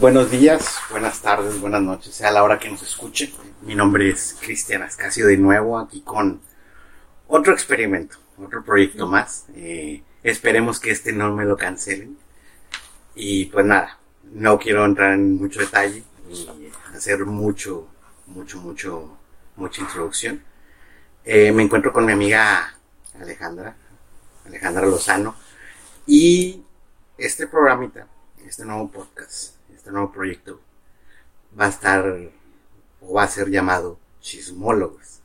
Buenos días, buenas tardes, buenas noches, sea la hora que nos escuche. Mi nombre es Cristian Ascasio de nuevo aquí con otro experimento, otro proyecto más. Eh, esperemos que este no me lo cancelen. Y pues nada, no quiero entrar en mucho detalle y hacer mucho, mucho, mucho, mucha introducción. Eh, me encuentro con mi amiga Alejandra, Alejandra Lozano, y este programita, este nuevo podcast, este nuevo proyecto, va a estar o va a ser llamado Chismólogos.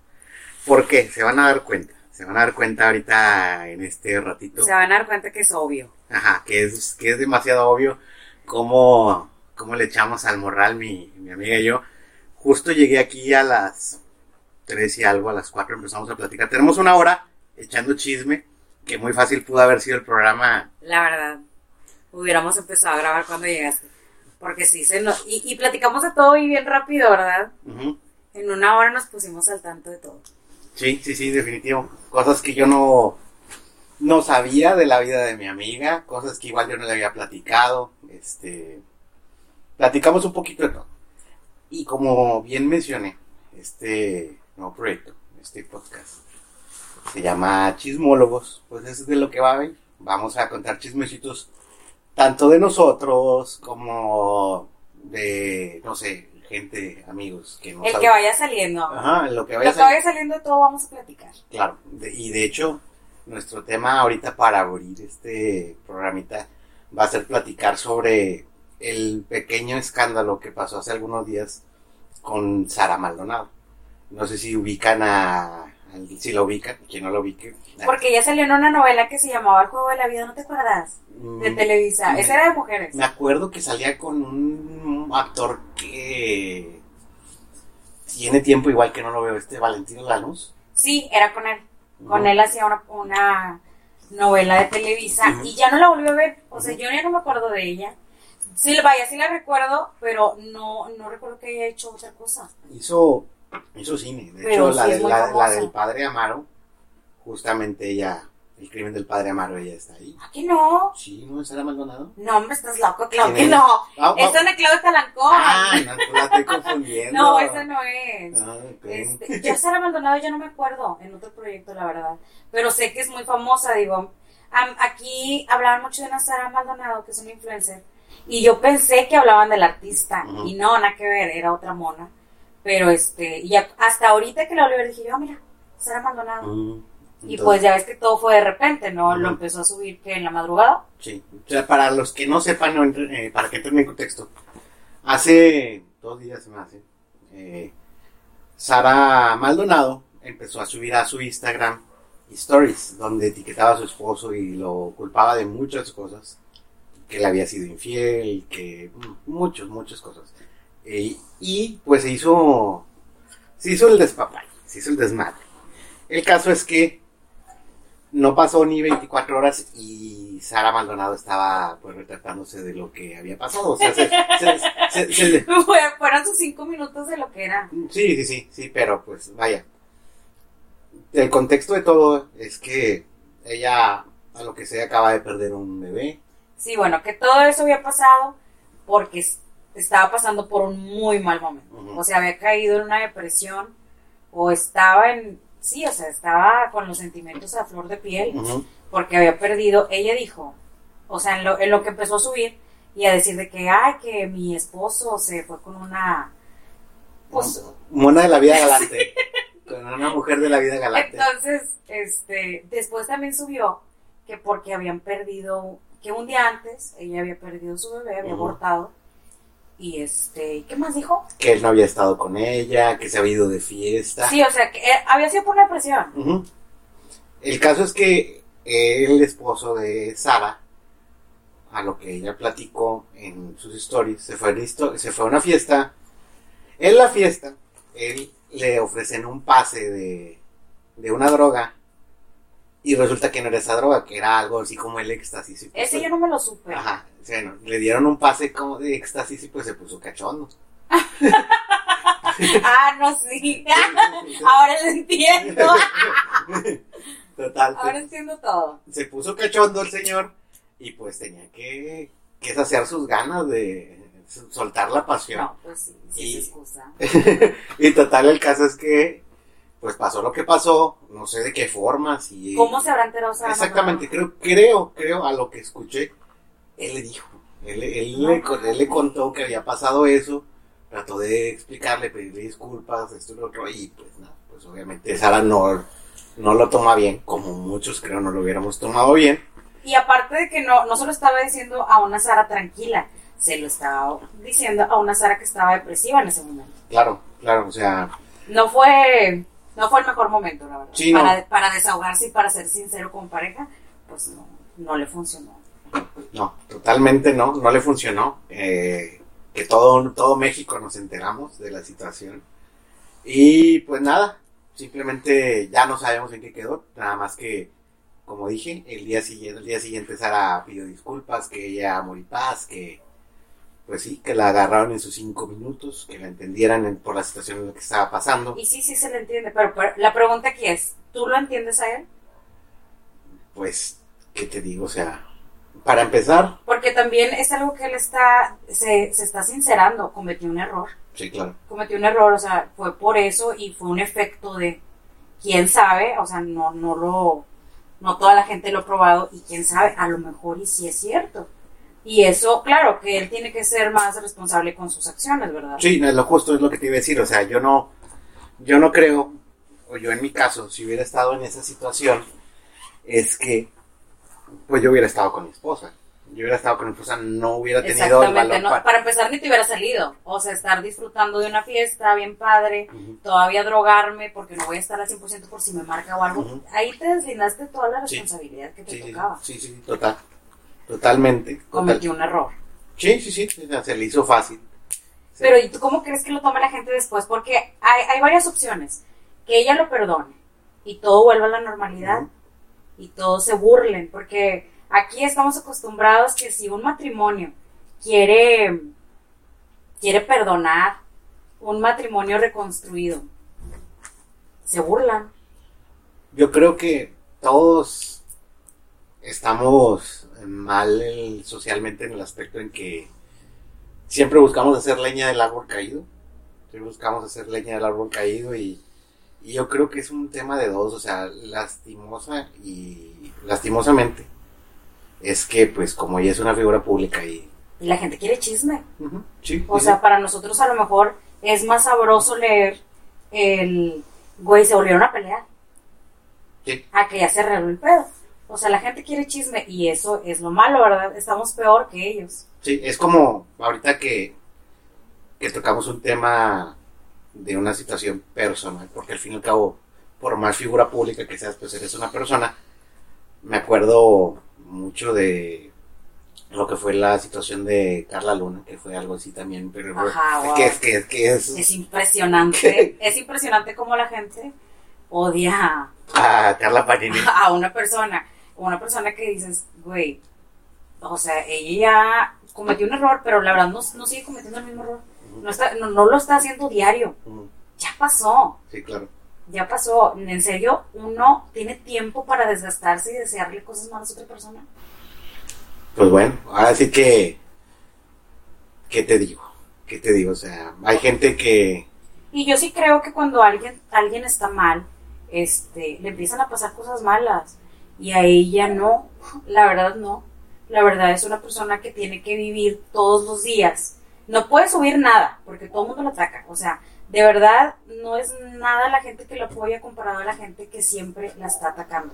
¿Por qué? Se van a dar cuenta. Se van a dar cuenta ahorita en este ratito. Se van a dar cuenta que es obvio. Ajá, que es, que es demasiado obvio cómo, cómo le echamos al morral mi, mi amiga y yo. Justo llegué aquí a las 3 y algo, a las 4 empezamos a platicar. Tenemos una hora echando chisme, que muy fácil pudo haber sido el programa. La verdad. Hubiéramos empezado a grabar cuando llegaste. Porque sí, se nos... y, y platicamos de todo y bien rápido, ¿verdad? Ujú. En una hora nos pusimos al tanto de todo. Sí, sí, sí, definitivo. Cosas que yo no, no sabía de la vida de mi amiga, cosas que igual yo no le había platicado. Este, platicamos un poquito de todo. Y como bien mencioné, este nuevo proyecto, este podcast, se llama Chismólogos. Pues es de lo que va a ver. Vamos a contar chismecitos tanto de nosotros como de, no sé, gente, amigos que no El que vaya saliendo. Ajá, lo que Lo vaya que saliendo. vaya saliendo de todo vamos a platicar. Claro, de- y de hecho, nuestro tema ahorita para abrir este programita va a ser platicar sobre el pequeño escándalo que pasó hace algunos días con Sara Maldonado. No sé si ubican a, si lo ubican, quien no lo ubique. Porque ya salió en una novela que se llamaba El juego de la vida, ¿no te acuerdas? De Mm, Televisa. me- Esa era de mujeres. Me acuerdo que salía con un actor que tiene tiempo igual que no lo veo, este Valentino Lanús. Sí, era con él. Con él hacía una, una novela de Televisa y ya no la volví a ver. O sea, yo ya no me acuerdo de ella. Sí, vaya, sí la recuerdo, pero no, no recuerdo que haya hecho otra cosa. hizo, hizo cine. De Pero hecho, la, de- la- del padre Amaro, justamente ella, el crimen del padre Amaro, ella está ahí. ¿A que no? Sí, ¿no es Sara Maldonado? No, me estás loco, claro ¿Quién que no. Ah, Esta es de Claudia Talancón. Ah, no, pues la estoy confundiendo. no, esa no es. Ah, ok. Este, yo Sara Maldonado ya no me acuerdo en otro proyecto, la verdad. Pero sé que es muy famosa, digo. Aquí hablaban mucho de una Sara Maldonado, que es una influencer. Y yo pensé que hablaban del artista. Y no, nada que ver, era otra mona. Pero este, y hasta ahorita que la volví a ver dije yo, "Ah, mira, Sara Maldonado. Mm, y pues ya ves que todo fue de repente, ¿no? Lo empezó a subir que en la madrugada. Sí, o sea, para los que no sepan, no entre- eh, para que entren en contexto, hace dos días más, ¿eh? Eh, Sara Maldonado empezó a subir a su Instagram stories, donde etiquetaba a su esposo y lo culpaba de muchas cosas, que le había sido infiel, que mm, muchas, muchas cosas. Eh, y pues se hizo, se hizo el despapay, se hizo el desmadre. El caso es que no pasó ni 24 horas y Sara Maldonado estaba pues retratándose de lo que había pasado. O sea, se- Fueron sus cinco minutos de lo que era. sí, sí, sí, sí, pero pues vaya. El contexto de todo es que ella, a lo que sea, acaba de perder un bebé. Sí, bueno, que todo eso había pasado porque estaba pasando por un muy mal momento. O sea, había caído en una depresión o estaba en... Sí, o sea, estaba con los sentimientos a flor de piel porque había perdido, ella dijo, o sea, en lo, en lo que empezó a subir y a decir de que, ay, que mi esposo se fue con una... Pues, Mona de la vida galante. Con una mujer de la vida galante. Entonces, este, después también subió que porque habían perdido, que un día antes ella había perdido su bebé, había abortado. Y este, ¿y ¿qué más dijo? Que él no había estado con ella, que se había ido de fiesta. Sí, o sea, que eh, había sido por una depresión. Ujú. El caso es que el esposo de Sara, a lo que ella platicó en sus stories, se fue, listo, se fue a una fiesta. En la fiesta, él le ofrecen un pase de, de una droga y resulta que no era esa droga, que era algo así como el éxtasis. pues, Ese yo no me lo supe. Ajá, bueno, le dieron un pase como de éxtasis y pues se puso cachondo. Ah, no, sí. Ahora lo entiendo. Total, Ahora pues, entiendo todo. se puso cachondo el señor y pues tenía que, que saciar sus ganas de, soltar la pasión. No, pues sí, sí Y- es excusa. y total, el caso es que, pues pasó lo que pasó, no sé de qué forma, si... ¿Cómo se habrá enterado Sara Exactamente, Maldonado? creo, creo, creo, a lo que escuché, él le dijo, él, él le, con- él le contó que había pasado eso, trató de explicarle, pedirle disculpas, esto y lo otro, y pues nada, pues obviamente Sara no, no lo toma bien, como muchos creo no lo hubiéramos tomado bien. Y aparte de que no, no se lo estaba diciendo a una Sara tranquila, se lo estaba diciendo a una Sara que estaba depresiva en ese momento. Claro, claro, o sea, No fue, no fue el mejor momento, la verdad. Sí, no. para, para desahogarse y para ser sincero con pareja, pues no, no le funcionó. no, totalmente no, no le funcionó. Eh, que todo, todo México nos enteramos de la situación. Y pues nada, simplemente ya no sabemos en qué quedó, nada más que, como dije, el día siguiente, el día siguiente Sara pidió disculpas, que ella amor y paz, que pues sí, que la agarraron en sus cinco minutos, que la entendieran en- por la situación en la que estaba pasando. Y sí, sí se le entiende, pero, pero la pregunta aquí es, ¿tú lo entiendes a él? Pues, ¿qué te digo? O sea, para empezar, Porque también es algo que él está, se, se está sincerando, cometió un error. sí, claro. cometió un error, o sea, fue por eso y fue un efecto de quién sabe, o sea, no, no lo, no toda la gente lo ha probado y quién sabe, a lo mejor y sí es cierto. Y eso, claro, que él tiene que ser más responsable con sus acciones, ¿verdad? Sí, no, lo justo es lo que te iba a decir, o sea, yo no, yo no creo, o yo en mi caso, si hubiera estado en esa situación, es que, pues yo hubiera estado con mi esposa. Yo hubiera estado con mi esposa, no hubiera tenido el Exactamente, valor no, para... para empezar ni te hubiera salido, o sea, estar disfrutando de una fiesta bien padre, todavía drogarme porque no voy a estar al 100% por si me marca o algo, ahí te deslindaste toda la Sí. responsabilidad que te Sí, tocaba. sí, sí, total, totalmente. total. Cometió un error. Sí, sí, sí, se le hizo fácil. Sí. Pero ¿y tú cómo crees que lo tome la gente después? Porque hay, hay varias opciones. Que ella lo perdone y todo vuelva a la normalidad y todos se burlen. Porque aquí estamos acostumbrados que si un matrimonio quiere, quiere perdonar un matrimonio reconstruido, se burlan. Yo creo que todos estamos mal socialmente en el aspecto en que siempre buscamos hacer leña del árbol caído. Siempre buscamos hacer leña del árbol caído y, y yo creo que es un tema de dos, o sea, lastimosa y lastimosamente es que pues como ella es una figura pública y... Y la gente quiere chisme. Sí, O sí, sea, para nosotros a lo mejor es más sabroso leer el güey se volvieron a pelear. sí. a que ya se arregló el pedo. O sea, la gente quiere chisme y eso es lo malo, ¿verdad? Estamos peor que ellos. Sí, es como ahorita que, que tocamos un tema de una situación personal, porque al fin y al cabo, por más figura pública que seas, pues eres una persona. Me acuerdo mucho de lo que fue la situación de Carla Luna, que fue algo así también, pero Ajá, wow. que, es, que, que es Es impresionante. es impresionante cómo la gente odia a Carla Panini. a una persona. Una persona que dices, güey, o sea, ella ya cometió un error, pero la verdad no, no sigue cometiendo el mismo error. No, está, no, no lo está haciendo diario. Ya pasó. Sí, claro. Ya pasó. En serio, uno tiene tiempo para desgastarse y desearle cosas malas a otra persona. Pues bueno, ahora sí que, ¿qué te digo? ¿Qué te digo? O sea, hay gente que, Y yo sí creo que cuando alguien, alguien está mal, este, le empiezan a pasar cosas malas. Y a ella no, la verdad no. La verdad es una persona que tiene que vivir todos los días. No puede subir nada, porque todo el mundo la ataca. O sea, de verdad no es nada la gente que lo apoya comparado a la gente que siempre la está atacando.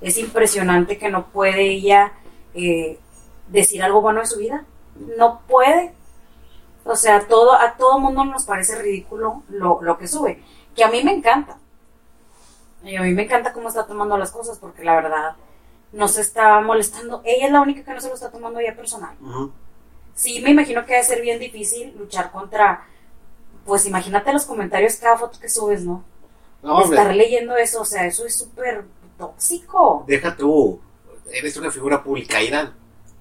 Es impresionante que no puede ella eh, decir algo bueno de su vida. No puede. O sea, todo, a todo mundo nos parece ridículo lo, lo que sube. Que a mí me encanta. Y a mí me encanta cómo está tomando las cosas, porque la verdad no se está molestando. Ella es la única que no se lo está tomando ya personal. Sí, me imagino que debe ser bien difícil luchar contra. Pues imagínate los comentarios cada foto que subes, ¿no? No, hombre. Estar leyendo eso, o sea, eso es súper tóxico. deja tú, eres una figura pública, ir al,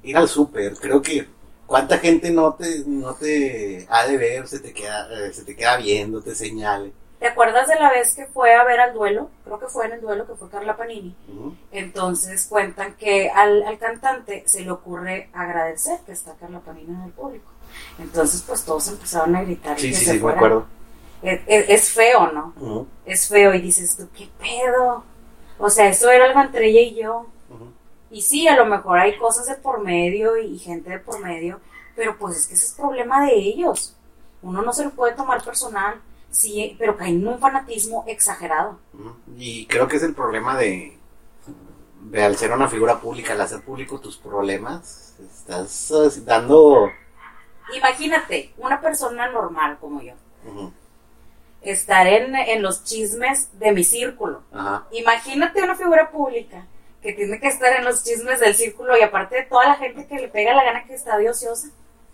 ir al súper, creo que cuánta gente no te, no te ha de ver, se te queda, eh, se te queda viendo, te señale. ¿Te acuerdas de la vez que fue a ver al duelo? Creo que fue en el duelo que fue Carla Panini. Entonces cuentan que al, al cantante se le ocurre agradecer que está Carla Panini en el público. Entonces pues todos empezaron a gritar. y Sí, que sí, se sí, me acuerdo. Es, es- es feo, ¿no? Es feo y dices tú, ¿qué pedo? O sea, eso era algo entre ella y yo. Y sí, a lo mejor hay cosas de por medio y gente de por medio, pero pues es que ese es problema de ellos. Uno no se lo puede tomar personal, sí, pero caen en un fanatismo exagerado. Y creo que es el problema de, de al ser una figura pública, al hacer público tus problemas, estás dando... Imagínate, una persona normal como yo, estar en, en los chismes de mi círculo. Imagínate una figura pública que tiene que estar en los chismes del círculo y aparte de toda la gente que le pega la gana que está de ociosa.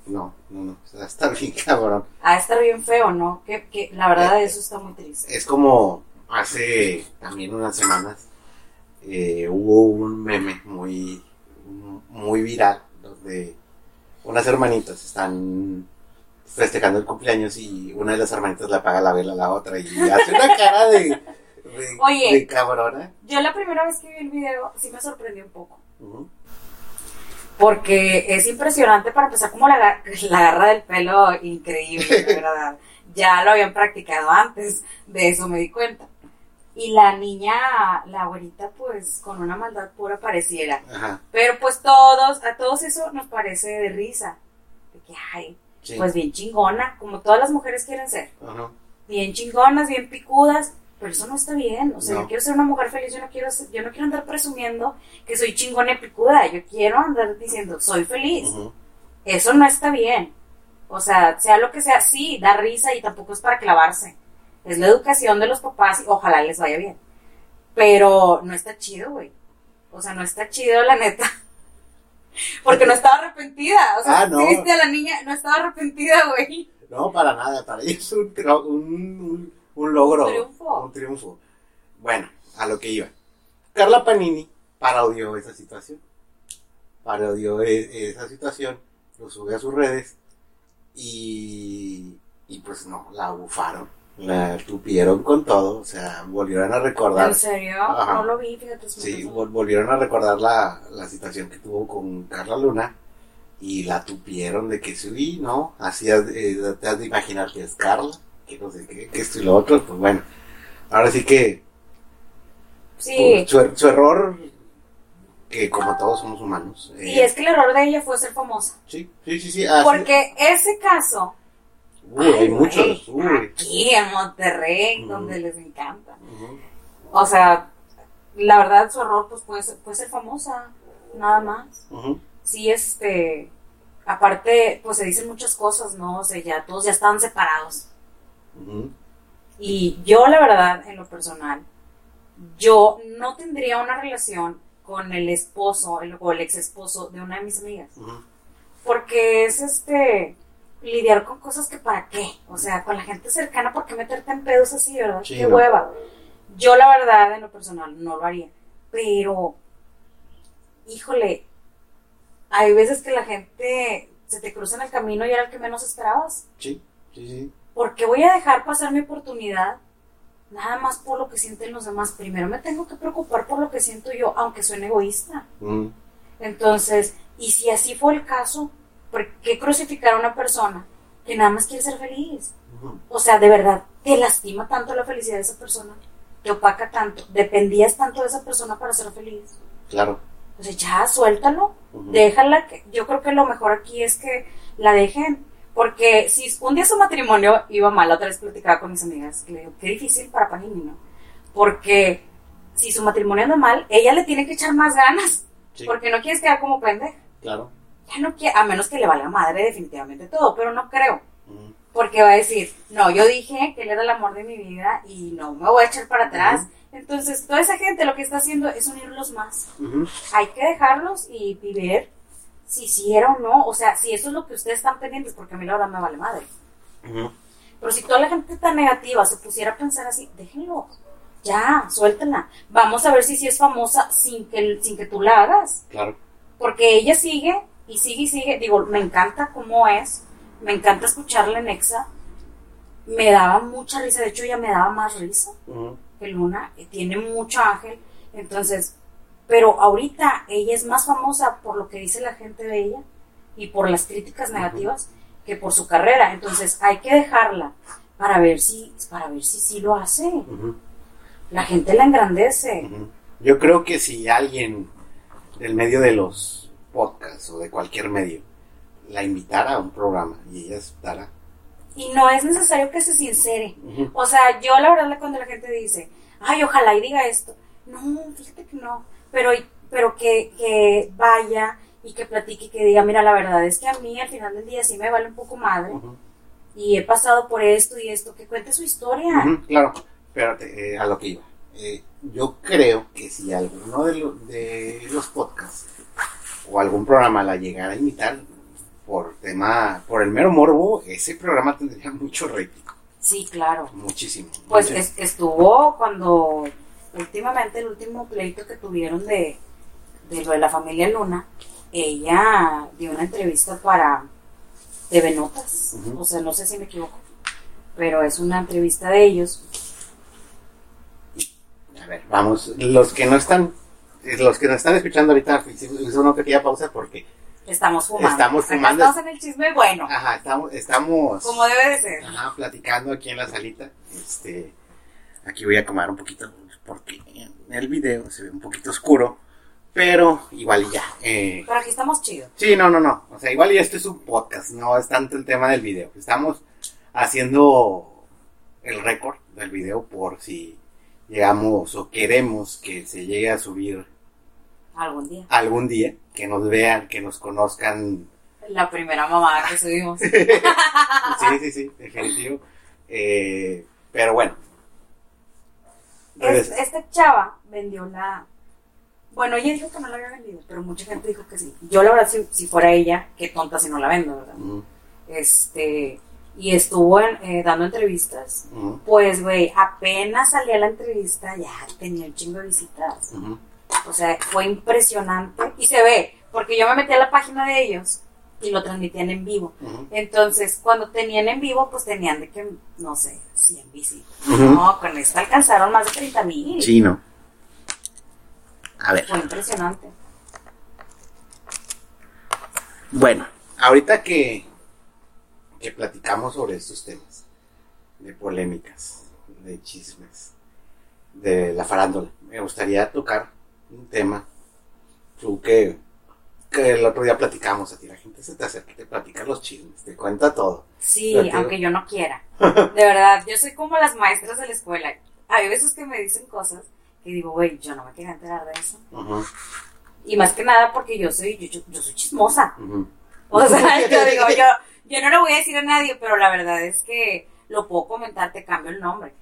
No, no, no, o sea, está bien cabrón. A estar bien feo, ¿no? Que, que la verdad eso está muy triste. Es como hace también unas semanas eh, hubo un meme muy, muy viral donde unas hermanitas están festejando el cumpleaños y una de las hermanitas le apaga la vela a la otra y hace una cara de, de, Oye. de cabrona. Yo la primera vez que vi el video sí me sorprendió un poco. Porque es impresionante para empezar como la, la garra del pelo increíble, de verdad. Ya lo habían practicado antes, de eso me di cuenta. Y la niña, la abuelita, pues con una maldad pura pareciera. Ajá, Pero pues todos, a todos eso nos parece de risa. De que, ay, sí. pues bien chingona, como todas las mujeres quieren ser. Ajá. Bien chingonas, bien picudas. Pero eso no está bien. O sea, No. yo quiero ser una mujer feliz, yo no quiero ser- yo no quiero andar presumiendo que soy chingona y picuda. Yo quiero andar diciendo, soy feliz. Eso no está bien. O sea, sea lo que sea, sí, da risa y tampoco es para clavarse. Es la educación de los papás y ojalá les vaya bien. Pero no está chido, güey. O sea, no está chido, la neta. Porque no estaba arrepentida. O sea, Ah, no. ¿sí viste a la niña? No estaba arrepentida, güey. No, para nada, para ellos es un, tro- un, un, un logro. Un triunfo. Un triunfo. Bueno, a lo que iba. Carla Panini parodió esa situación. Parodió e- esa situación, lo sube a sus redes y, y pues no, la bufaron, la tupieron con todo, o sea, volvieron a recordar. ¿En serio? Ajá. No lo vi, fíjate. Sí, vol- volvieron a recordar la, la situación que tuvo con Carla Luna y la tupieron de que sí, no, así eh, te has de imaginar que es Carla, que no sé qué, que esto y lo otro, pues bueno, ahora sí que Sí. su, er- su error, que como todos somos humanos, eh, Y es que el error de ella fue ser famosa. sí, sí, sí, sí, Porque ese caso, uy, hay Ay, muchos, uy, aquí en Monterrey, donde les encanta. O sea, la verdad su error pues puede ser, puede ser famosa, nada más. Sí, este, aparte pues se dicen muchas cosas, ¿no? O sea, ya todos ya estaban separados. Y yo la verdad, en lo personal, yo no tendría una relación con el esposo el- o el ex esposo de una de mis amigas. Porque es este lidiar con cosas que para qué. O sea, con la gente cercana, ¿por qué meterte en pedos así, verdad? Sí, qué no. hueva. Yo la verdad, en lo personal, no lo haría. Pero, híjole, hay veces que la gente se te cruza en el camino y era el que menos esperabas. sí, sí, sí, ¿Por qué voy a dejar pasar mi oportunidad? Nada más por lo que sienten los demás. Primero me tengo que preocupar por lo que siento yo, aunque suene egoísta. Ujú. Entonces, y si así fue el caso, ¿por qué crucificar a una persona que nada más quiere ser feliz? Ujú. O sea, de verdad, te lastima tanto la felicidad de esa persona, te opaca tanto, dependías tanto de esa persona para ser feliz. claro, O sea, ya suéltalo, déjala. Que, yo creo que lo mejor aquí es que la dejen. Porque si un día su matrimonio iba mal, la otra vez platicaba con mis amigas, que le digo, qué difícil para Panini, ¿no? Porque si su matrimonio anda mal, ella le tiene que echar más ganas, sí, porque no quieres quedar como pendeja. claro, Ya no quiere, a menos que le valga madre definitivamente todo, pero no creo. Ujú. Porque va a decir, no, yo dije que él era el amor de mi vida y no me voy a echar para atrás. Entonces, toda esa gente lo que está haciendo es unirlos más. Ujú. Hay que dejarlos y, y ver si hicieron o no. O sea, si eso es lo que ustedes están pendientes, porque a mí la verdad me vale madre. Pero si toda la gente tan negativa se pusiera a pensar así, déjenlo. Ya, suéltenla. Vamos a ver si sí es famosa sin que, sin que tú la hagas. claro, Porque ella sigue y sigue y sigue. Digo, me encanta cómo es. Me encanta escucharla en Exa. me daba mucha risa, de hecho ella me daba más risa que Luna, eh, tiene mucho ángel, entonces, pero ahorita ella es más famosa por lo que dice la gente de ella y por las críticas negativas que por su carrera, entonces hay que dejarla para ver si, para ver si sí lo hace, la gente la engrandece. Yo creo que si alguien del medio de los podcasts o de cualquier medio la invitara a un programa y ella aceptara, y no es necesario que se sincere, O sea, yo la verdad cuando la gente dice, ay, ojalá y diga esto, no, fíjate que no, pero, pero que, que vaya y que platique y que diga, mira, la verdad es que a mí al final del día sí me vale un poco madre y he pasado por esto y esto, que cuente su historia. claro, pero eh, a lo que iba. Eh, yo creo que si alguno de, lo- de los podcasts o algún programa la llegara a imitar por tema, por el mero morbo, ese programa tendría mucho rating, Sí, claro. muchísimo. Pues es- estuvo cuando últimamente el último pleito que tuvieron de, de lo de la familia Luna, ella dio una entrevista para TV Notas, o sea, no sé si me equivoco, pero es una entrevista de ellos. A ver, vamos, los que no están, los que nos están escuchando ahorita, hice una pequeña pausa porque, Estamos fumando. Estamos Acá fumando. estamos en el chisme bueno, ajá, estamos, estamos, como debe de ser. ajá, platicando aquí en la salita, este, aquí voy a comer un poquito porque en el video se ve un poquito oscuro, pero igual ya, eh, Pero aquí estamos chidos. sí, no, no, no, o sea, igual y esto es un podcast, no es tanto el tema del video, estamos haciendo el récord del video por si llegamos o queremos que se llegue a subir Algún día. algún día, que nos vean, que nos conozcan. La primera mamada que subimos. Sí, sí, sí, definitivo. Eh, pero bueno. Es- esta chava vendió la. Bueno, ella dijo que no la había vendido, pero mucha gente dijo que sí. Yo, la verdad, si, si fuera ella, qué tonta si no la vendo, ¿verdad? Este. Y estuvo en- eh, dando entrevistas. Pues, güey, apenas salía la entrevista, ya tenía un chingo de visitas. O sea, fue impresionante. Y se ve, porque yo me metí a la página de ellos y lo transmitían en vivo. Entonces, cuando tenían en vivo, pues tenían de que, no sé, 100 visitas. Ujú. No, con esta alcanzaron más de 30 mil. Sí, no. A ver, Fue impresionante. bueno, ahorita que, que platicamos sobre estos temas, de polémicas, de chismes, de la farándula, me gustaría tocar un tema, tú que, que el otro día platicamos a ti, la gente se te acerca y te platica los chismes, te cuenta todo. Sí, aunque yo no quiera. De verdad, yo soy como las maestras de la escuela. Hay veces que me dicen cosas que digo, güey, yo no me quería enterar de eso. Y más que nada porque yo soy, yo, yo- yo soy chismosa. O sea, yo digo, yo, yo no le voy a decir a nadie, pero la verdad es que lo puedo comentar, te cambio el nombre.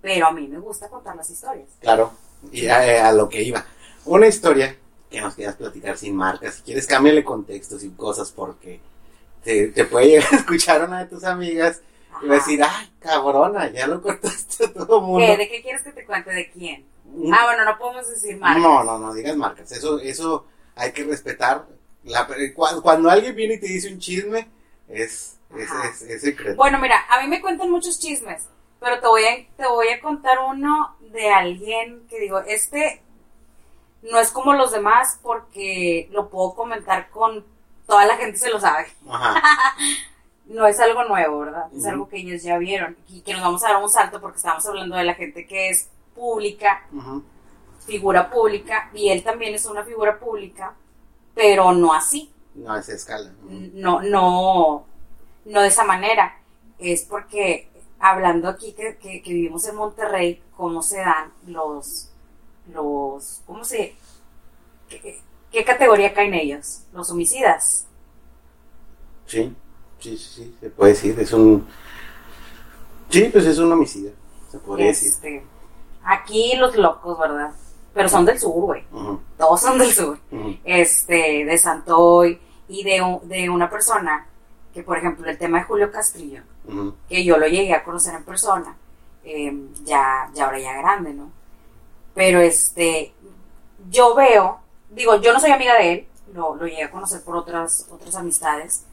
Pero a mí me gusta contar las historias. Claro, y a, a lo que iba. Una historia que nos quieras platicar sin marcas, si quieres cámbiale contexto, sin cosas, porque te, te puede llegar a escuchar una de tus amigas y va a decir, ay, cabrona, ya lo contaste a todo mundo. ¿Qué? ¿De qué quieres que te cuente? ¿De quién? Mm, Ah, bueno, no podemos decir marcas. No, no, no digas marcas, eso, eso hay que respetar. La, cuando, cuando alguien viene y te dice un chisme, es, es, es, es secreto. Bueno, mira, a mí me cuentan muchos chismes, pero te voy a, te voy a contar uno de alguien que digo, este no es como los demás porque lo puedo comentar con toda la gente se lo sabe. Ajá, No es algo nuevo, ¿verdad? Es algo que ellos ya vieron y que nos vamos a dar un salto porque estamos hablando de la gente que es pública, figura pública, y él también es una figura pública, pero no así. no es escala. ujú. no, no, no de esa manera. Es porque hablando aquí que, que- que vivimos en Monterrey, cómo se dan los, los, ¿cómo se, qué, qué categoría caen ellos? Los homicidas. Sí, sí, sí, sí, se puede decir, es un... Sí, pues es un homicidio, se podría decir. Este, aquí los locos, ¿verdad? Pero son del sur, güey. Todos son del sur. Este, de Santoy y de, de una persona que, por ejemplo, el tema de Julio Castrillo, que yo lo llegué a conocer en persona, eh, ya, ya ahora ya grande, ¿no? Pero este, yo veo, digo, yo no soy amiga de él, lo, lo llegué a conocer por otras, otras amistades,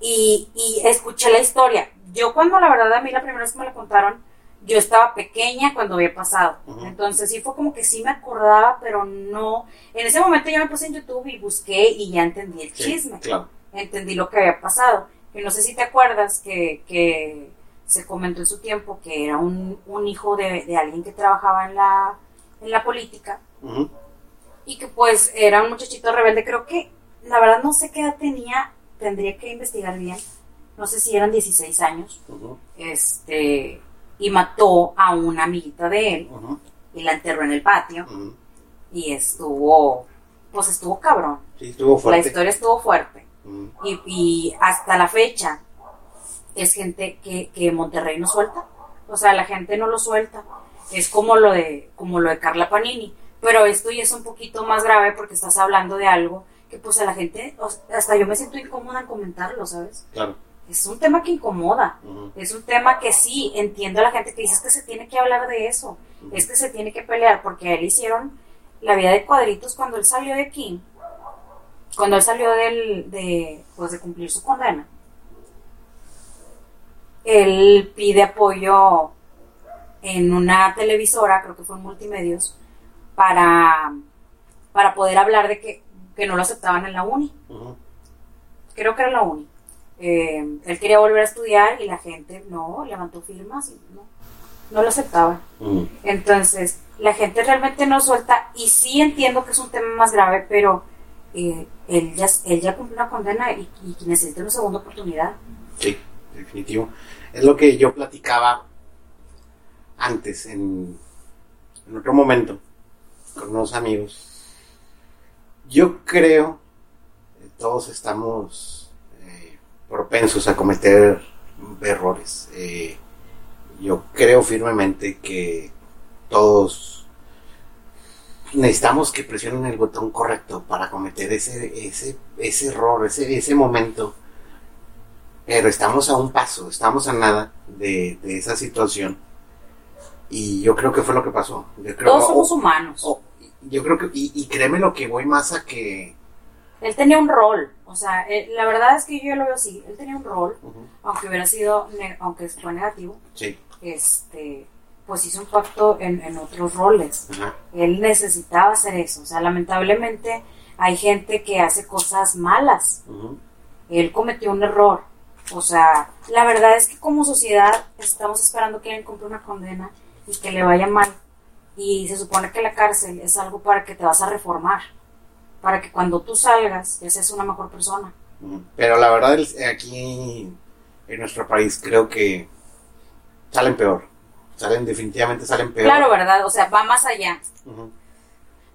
y, y escuché la historia. yo cuando la verdad a mí la primera vez que me la contaron, yo estaba pequeña cuando había pasado. Entonces sí fue como que sí me acordaba, pero no. En ese momento yo me puse en YouTube y busqué y ya entendí el Sí, chisme. Claro. Entendí lo que había pasado. Que no sé si te acuerdas que, que se comentó en su tiempo que era un, un hijo de, de alguien que trabajaba en la, en la política y que pues era un muchachito rebelde. Creo que, la verdad no sé qué edad tenía, tendría que investigar bien. No sé si eran 16 años. Este, y mató a una amiguita de él y la enterró en el patio y estuvo, pues estuvo cabrón. Sí, estuvo La fuerte. historia estuvo fuerte y, y hasta la fecha es gente que, que Monterrey no suelta. O sea, la gente no lo suelta. Es como lo de, como lo de Carla Panini. Pero esto ya es un poquito más grave porque estás hablando de algo que pues a la gente, hasta yo me siento incómoda en comentarlo, ¿sabes? Claro. Es un tema que incomoda. Es un tema que sí, entiendo a la gente que dice "Es que se tiene que hablar de eso, es que se tiene que pelear, porque a él hicieron la vida de cuadritos cuando él salió de aquí, cuando él salió del, de, pues de cumplir su condena. Él pide apoyo en una televisora, creo que fue en Multimedios, para, para poder hablar de que, que no lo aceptaban en la uni creo que era la uni. Eh, él quería volver a estudiar y la gente no, levantó firmas y no, no lo aceptaban. Ujú. Entonces, la gente realmente no suelta y sí entiendo que es un tema más grave, pero eh, él, ya, él ya cumplió una condena y, y necesita una segunda oportunidad. Sí, definitivo. Es lo que yo platicaba antes, en, otro momento, con unos amigos. Yo creo que todos estamos eh, propensos a cometer errores. Eh, yo creo firmemente que todos necesitamos que presionen el botón correcto para cometer ese, ese, ese error, ese, ese momento pero estamos a un paso, estamos a nada de, de esa situación. Y yo creo que fue lo que pasó. Yo creo, Todos somos humanos. o- yo creo que, y, y créeme lo que voy más a que... Él tenía un rol, o sea, él- la verdad es que yo lo veo así, él tenía un rol, aunque hubiera sido, aunque fue negativo, Sí, este, pues hizo un pacto en, en otros roles. Él necesitaba hacer eso. O sea, lamentablemente hay gente que hace cosas malas. Él cometió un error. O sea, la verdad es que como sociedad estamos esperando que él cumpla una condena y que le vaya mal. Y se supone que la cárcel es algo para que te vas a reformar. Para que cuando tú salgas ya seas una mejor persona. Pero la verdad, aquí en nuestro país creo que salen peor. Salen, definitivamente salen peor. Claro, ¿verdad? O sea, va más allá.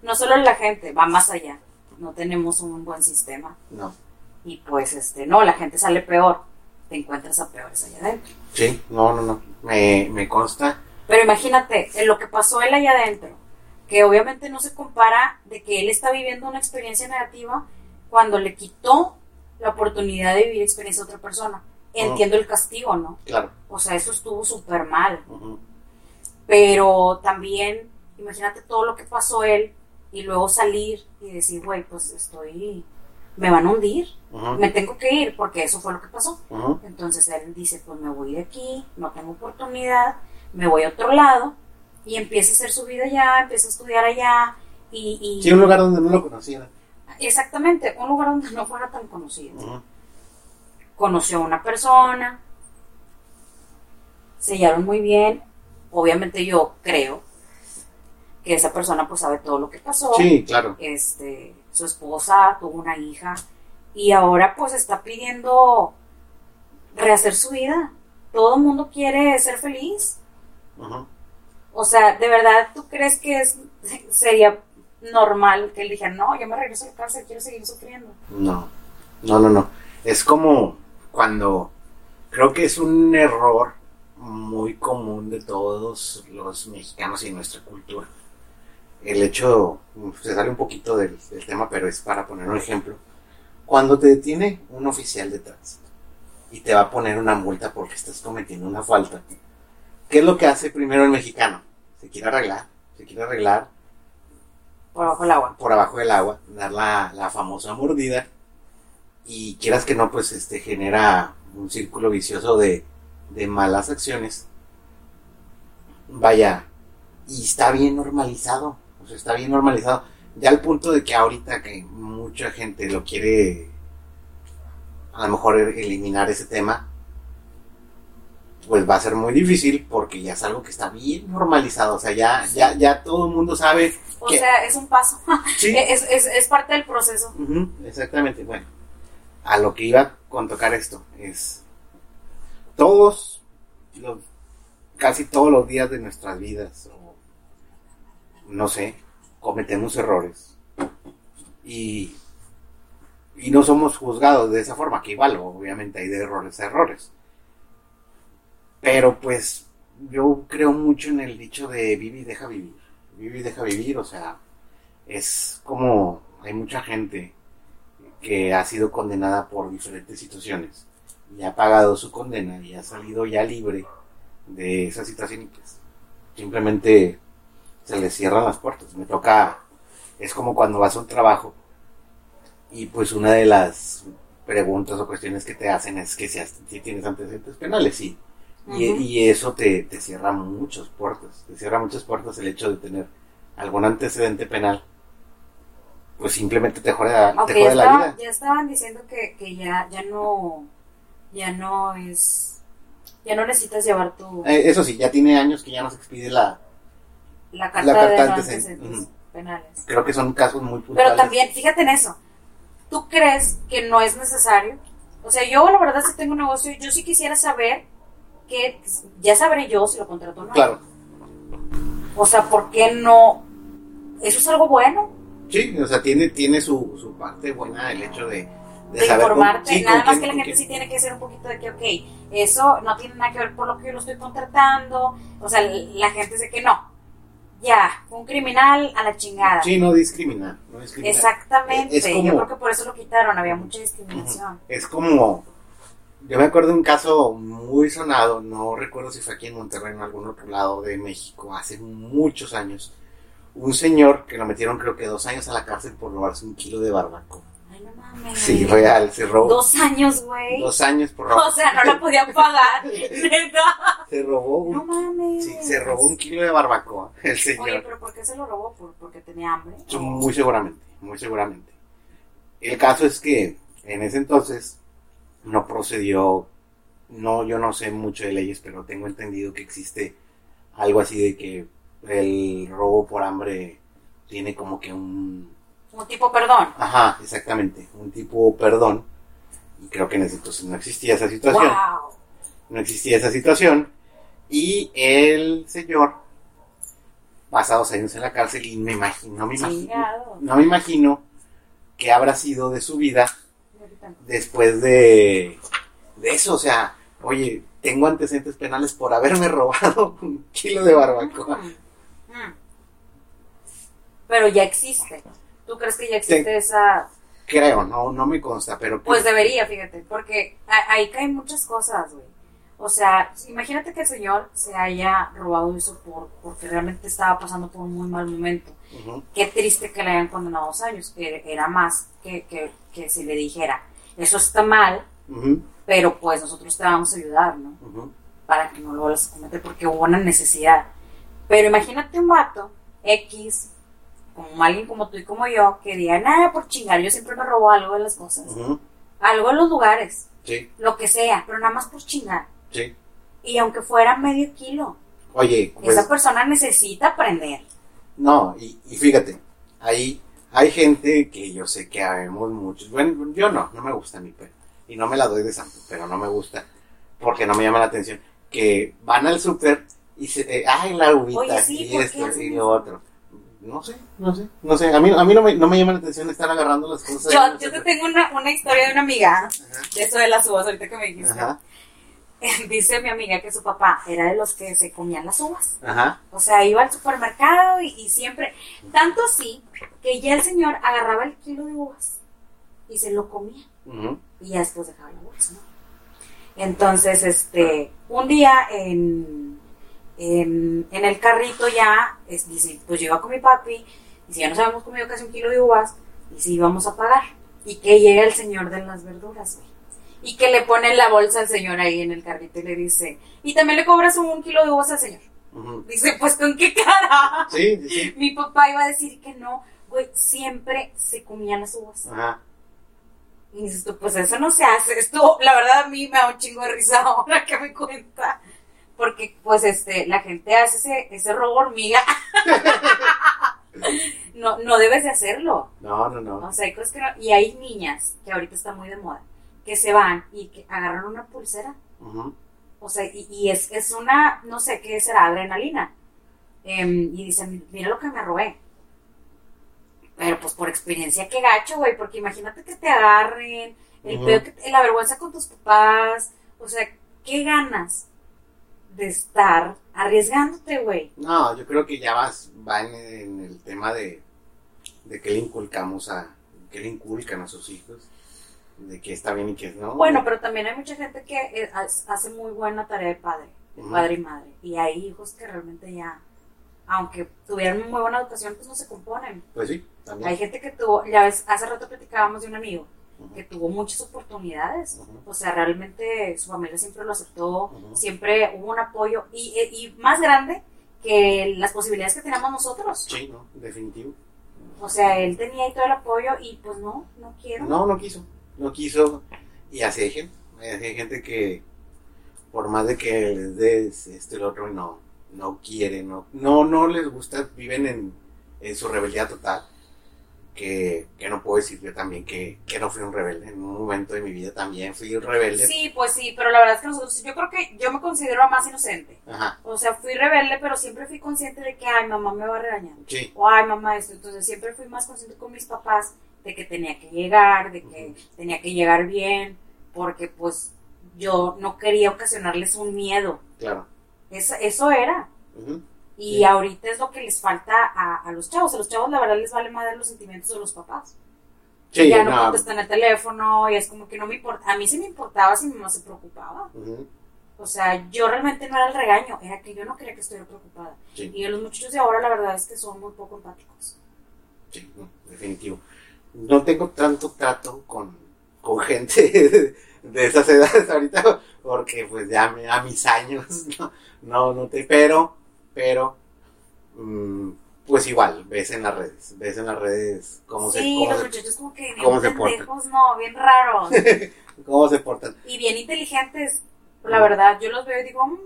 No solo la gente, va más allá. No tenemos un buen sistema. No, Y pues, este, no, la gente sale peor. Te encuentras a peores allá adentro. sí, no, no, no. Me, me consta. Pero imagínate, en lo que pasó él allá adentro, que obviamente no se compara de que él está viviendo una experiencia negativa cuando le quitó la oportunidad de vivir experiencia a otra persona. Entiendo el castigo, ¿no? Claro. O sea, eso estuvo súper mal. Pero también, imagínate todo lo que pasó él y luego salir y decir, güey, pues estoy, me van a hundir, me tengo que ir porque eso fue lo que pasó. Entonces él dice, pues me voy de aquí, no tengo oportunidad, me voy a otro lado y empieza a hacer su vida allá, empieza a estudiar allá y... y- Sí, un lugar donde no lo conociera. Exactamente, un lugar donde no fuera tan conocido. Conoció a una persona, sellaron muy bien, obviamente yo creo que esa persona pues sabe todo lo que pasó. Sí, claro. Este, su esposa tuvo una hija y ahora pues está pidiendo rehacer su vida. Todo el mundo quiere ser feliz. Ujú. O sea, ¿de verdad tú crees que es, sería normal que él dijera, no, yo me regreso a la cárcel, quiero seguir sufriendo? No, no, no, no. Es como cuando creo que es un error muy común de todos los mexicanos y nuestra cultura. El hecho, se sale un poquito del, del tema, pero es para poner un ejemplo. Cuando te detiene un oficial de tránsito y te va a poner una multa porque estás cometiendo una falta, ¿qué es lo que hace primero el mexicano? Se quiere arreglar, se quiere arreglar, Por bajo el agua. por abajo del agua, dar la, la famosa mordida y quieras que no, pues este genera un círculo vicioso de de malas acciones, vaya, y está bien normalizado, sea, está bien normalizado, ya al punto de que ahorita que mucha gente lo quiere a lo mejor eliminar ese tema, pues va a ser muy difícil porque ya es algo que está bien normalizado, o sea, ya, ya, ya todo el mundo sabe. O sea, es un paso. Sí. es, es, es parte del proceso. Exactamente, bueno, a lo que iba con tocar esto es todos los, casi todos los días de nuestras vidas, o no sé, cometemos errores y, y no somos juzgados de esa forma, que igual obviamente hay de errores a errores. Pero pues yo creo mucho en el dicho de vive y deja vivir. Vive y deja vivir, o sea, es como hay mucha gente que ha sido condenada por diferentes situaciones y ha pagado su condena y ha salido ya libre de esa situación y pues simplemente se le cierran las puertas. Me toca, es como cuando vas a un trabajo y pues una de las preguntas o cuestiones que te hacen es que si, tienes antecedentes penales, sí. Y, eso te, te cierra muchas puertas. Te cierra muchas puertas el hecho de tener algún antecedente penal. Pues simplemente te jode, te jode la vida. ya estaban diciendo que, que ya, ya no, ya no es, ya no necesitas llevar tu, Eh, eso sí, ya tiene años que ya no se expide la... la carta la carta de no antecedentes. penales. Creo que son casos muy puntuales. Pero también, fíjate en eso. ¿Tú crees que no es necesario? O sea, yo la verdad si tengo un negocio, yo sí quisiera saber que ya sabré yo si lo contrato o no. Claro, O sea, ¿por qué no? ¿Eso es algo bueno? sí, o sea, tiene, tiene su, su parte buena el hecho de... De, saber con- informarte. sí, Nada con más quién- que la gente quién. sí tiene que ser un poquito de que, ok, eso no tiene nada que ver por lo que yo lo estoy contratando. O sea, la gente dice que no. Ya, un criminal a la chingada. Sí, no discriminar. No discriminar. Exactamente. Es como- Yo creo que por eso lo quitaron. Había mucha discriminación. Es como. Yo me acuerdo de un caso muy sonado, no recuerdo si fue aquí en Monterrey o en algún otro lado de México, hace muchos años. Un señor que lo metieron, creo que dos años a la cárcel por robarse un kilo de barbacoa. Mames. Sí, real, se robó. Dos años, güey. dos años por O robar. sea, no la podían pagar. Neta. Se robó un, No mames. sí, se robó un kilo de barbacoa, el Oye, señor. pero ¿por qué se lo robó? ¿Por, ¿Porque tenía hambre? Muy seguramente, muy seguramente. El caso es que en ese entonces no procedió, no, yo no sé mucho de leyes, pero tengo entendido que existe algo así de que el robo por hambre tiene como que un, Un tipo perdón. ajá, exactamente, un tipo perdón. Y creo que en ese entonces no existía esa situación. Wow. no existía esa situación y el señor pasados años en la cárcel y me imagino, no me imagino, no me imagino que habrá sido de su vida después de, de eso, o sea, oye, tengo antecedentes penales por haberme robado un kilo de barbacoa. Mm, mm. Pero ya existe. ¿Tú crees que ya existe esa...? Creo, no, no me consta, pero Pues debería, fíjate, porque ahí caen muchas cosas, güey. O sea, imagínate que el señor se haya robado eso por, porque realmente estaba pasando por un muy mal momento. Qué triste que le hayan condenado dos años, que era más que, que, que si le dijera, eso está mal, pero pues nosotros te vamos a ayudar, ¿no? Para que no lo vuelvas a cometer porque hubo una necesidad. Pero imagínate un vato X, como alguien como tú y como yo, que diga, nada, por chingar, yo siempre me robo algo de las cosas, algo de los lugares, Sí, lo que sea, pero nada más por chingar. sí. Y aunque fuera medio kilo, Oye, pues, esa persona necesita aprender. No, y, y fíjate, ahí hay gente que yo sé que habemos muchos. Bueno, yo no, no me gusta mi pero. Y no me la doy de santo, pero no me gusta porque no me llama la atención. Que van al súper y se. eh, ay, la uvita Oye, sí, y ¿por qué esto y lo otro. No sé, no sé, no sé. A mí, a mí no, me, no me llama la atención estar agarrando las cosas. Yo, yo te tengo una, una historia de una amiga, Ajá, de eso de las uvas, ahorita que me dijiste. ajá, Dice mi amiga que su papá era de los que se comían las uvas. ajá. O sea, iba al supermercado y, y siempre, tanto así, que ya el señor agarraba el kilo de uvas y se lo comía ujú, y ya después dejaba la bolsa, ¿no? Entonces, este, un día en, en, en el carrito ya, es, dice, pues yo iba con mi papi, y si ya nos habíamos comido casi un kilo de uvas, y si íbamos a pagar, y que llega el señor de las verduras, güey. Y que le pone la bolsa al señor ahí en el carrito y le dice, y también le cobras un kilo de uvas al señor. Dice, pues con qué cara. Sí, sí, sí. Mi papá iba a decir que no, güey, siempre se comían las uvas. Ajá. Y dices tú, pues eso no se hace. Esto, la verdad, a mí me da un chingo de risa ahora que me cuenta. Porque, pues, este, la gente hace ese, ese robo hormiga. no, no debes de hacerlo. No, no, no. O sea, hay cosas que no- Y hay niñas, que ahorita está muy de moda, que se van y que agarran una pulsera. Ujú. O sea, y, y es, es una, no sé qué será, adrenalina. Em, y dicen, mira lo que me robé. Pero pues por experiencia, qué gacho, güey, porque imagínate que te agarren, el Ujú. pedo que, la vergüenza con tus papás. O sea, qué ganas de estar arriesgándote, güey. No, yo creo que ya vas, va en, en el tema de, de qué le inculcamos a, qué le inculcan a sus hijos, de qué está bien y qué no. Bueno, pero también hay mucha gente que eh, ha- hace muy buena tarea de padre, de padre y madre. Y hay hijos que realmente ya, aunque tuvieran muy buena educación, pues no se componen. Pues sí, también. Hay gente que tuvo, ya ves, hace rato platicábamos de un amigo. Que tuvo muchas oportunidades. O sea, realmente su familia siempre lo aceptó, siempre hubo un apoyo y, y más grande que las posibilidades que teníamos nosotros. Sí, no, definitivo. O sea, él tenía ahí todo el apoyo y pues no, no quiero. No, no quiso, no quiso. Y así hay gente, hay gente que por más de que les des esto y lo otro, no, no quieren, no, no, no les gusta, viven en, en su rebeldía total. Que, que no puedo decir yo también que, que no fui un rebelde. En un momento de mi vida también fui un rebelde. Sí, pues sí, pero la verdad es que nosotros, yo creo que yo me considero más inocente. Ajá, O sea, fui rebelde, pero siempre fui consciente de que, ay, mamá me va a regañar. sí. O, ay, mamá, esto. Entonces siempre fui más consciente con mis papás de que tenía que llegar, de que tenía que llegar bien, porque pues yo no quería ocasionarles un miedo. Claro. Eso, eso era. Ujú. Y Sí. ahorita es lo que les falta a, a los chavos. A los chavos, la verdad, les vale madre los sentimientos de los papás. Sí, ya no, no. contestan el teléfono y es como que no me importa. A mí sí me importaba si mi mamá se preocupaba. Ujú. O sea, yo realmente no era el regaño, era que yo no quería que estuviera preocupada. Sí, Y los muchachos de ahora, la verdad es que son muy poco empáticos. sí, no, definitivo. No tengo tanto trato con, con gente de, de esas edades ahorita, porque pues ya me- a mis años, no, no, no te, pero, pero, mm, pues igual, ves en las redes, ves en las redes cómo se, sí, los se, muchachos como que bien pendejos, no, bien raros. cómo se portan. y bien inteligentes. La verdad, yo los veo y digo, mm,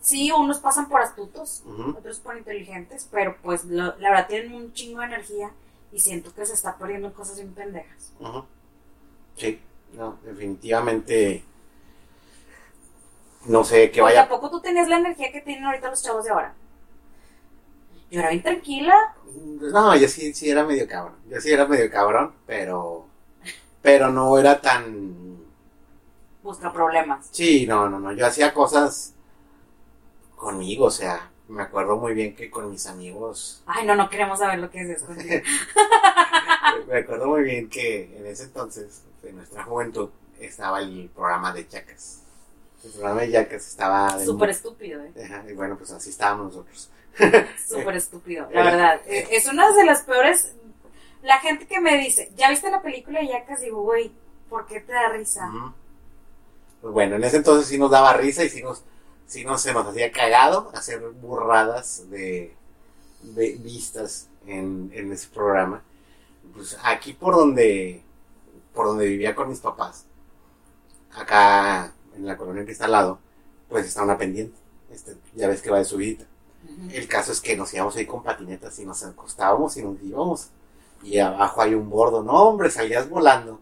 sí, unos pasan por astutos, otros por inteligentes, pero pues lo- la verdad tienen un chingo de energía y siento que se está perdiendo en cosas bien pendejas. Sí, no, definitivamente, no sé qué Porque vaya ¿a poco tú tenías la energía que tienen ahorita los chavos de ahora? Yo era bien tranquila. No, yo sí, sí era medio cabrón. Yo sí era medio cabrón, pero. Pero no era tan. busca problemas. Sí, no, no, no. Yo hacía cosas conmigo, o sea. Me acuerdo muy bien que con mis amigos. Ay, no, no queremos saber lo que es eso. me acuerdo muy bien que en ese entonces, en nuestra juventud, estaba el programa de Chacas. El programa de Chacas estaba. de- Súper estúpido, ¿eh? Ajá, y bueno, pues así estábamos nosotros. Súper estúpido, la verdad. Eh, Es una de las peores. La gente que me dice, ¿ya viste la película de Yacas? Digo, güey, ¿por qué te da risa? Pues bueno, en ese entonces sí nos daba risa y sí nos, sí nos, se nos hacía cagado hacer burradas de, de vistas en, en ese programa. Pues aquí por donde, por donde vivía con mis papás, acá en la colonia que está al lado, pues está una pendiente. Este, ya ves que va de subida. Ujú. El caso es que nos íbamos ahí con patinetas y nos acostábamos y nos íbamos. Y abajo hay un bordo. No, hombre, salías volando.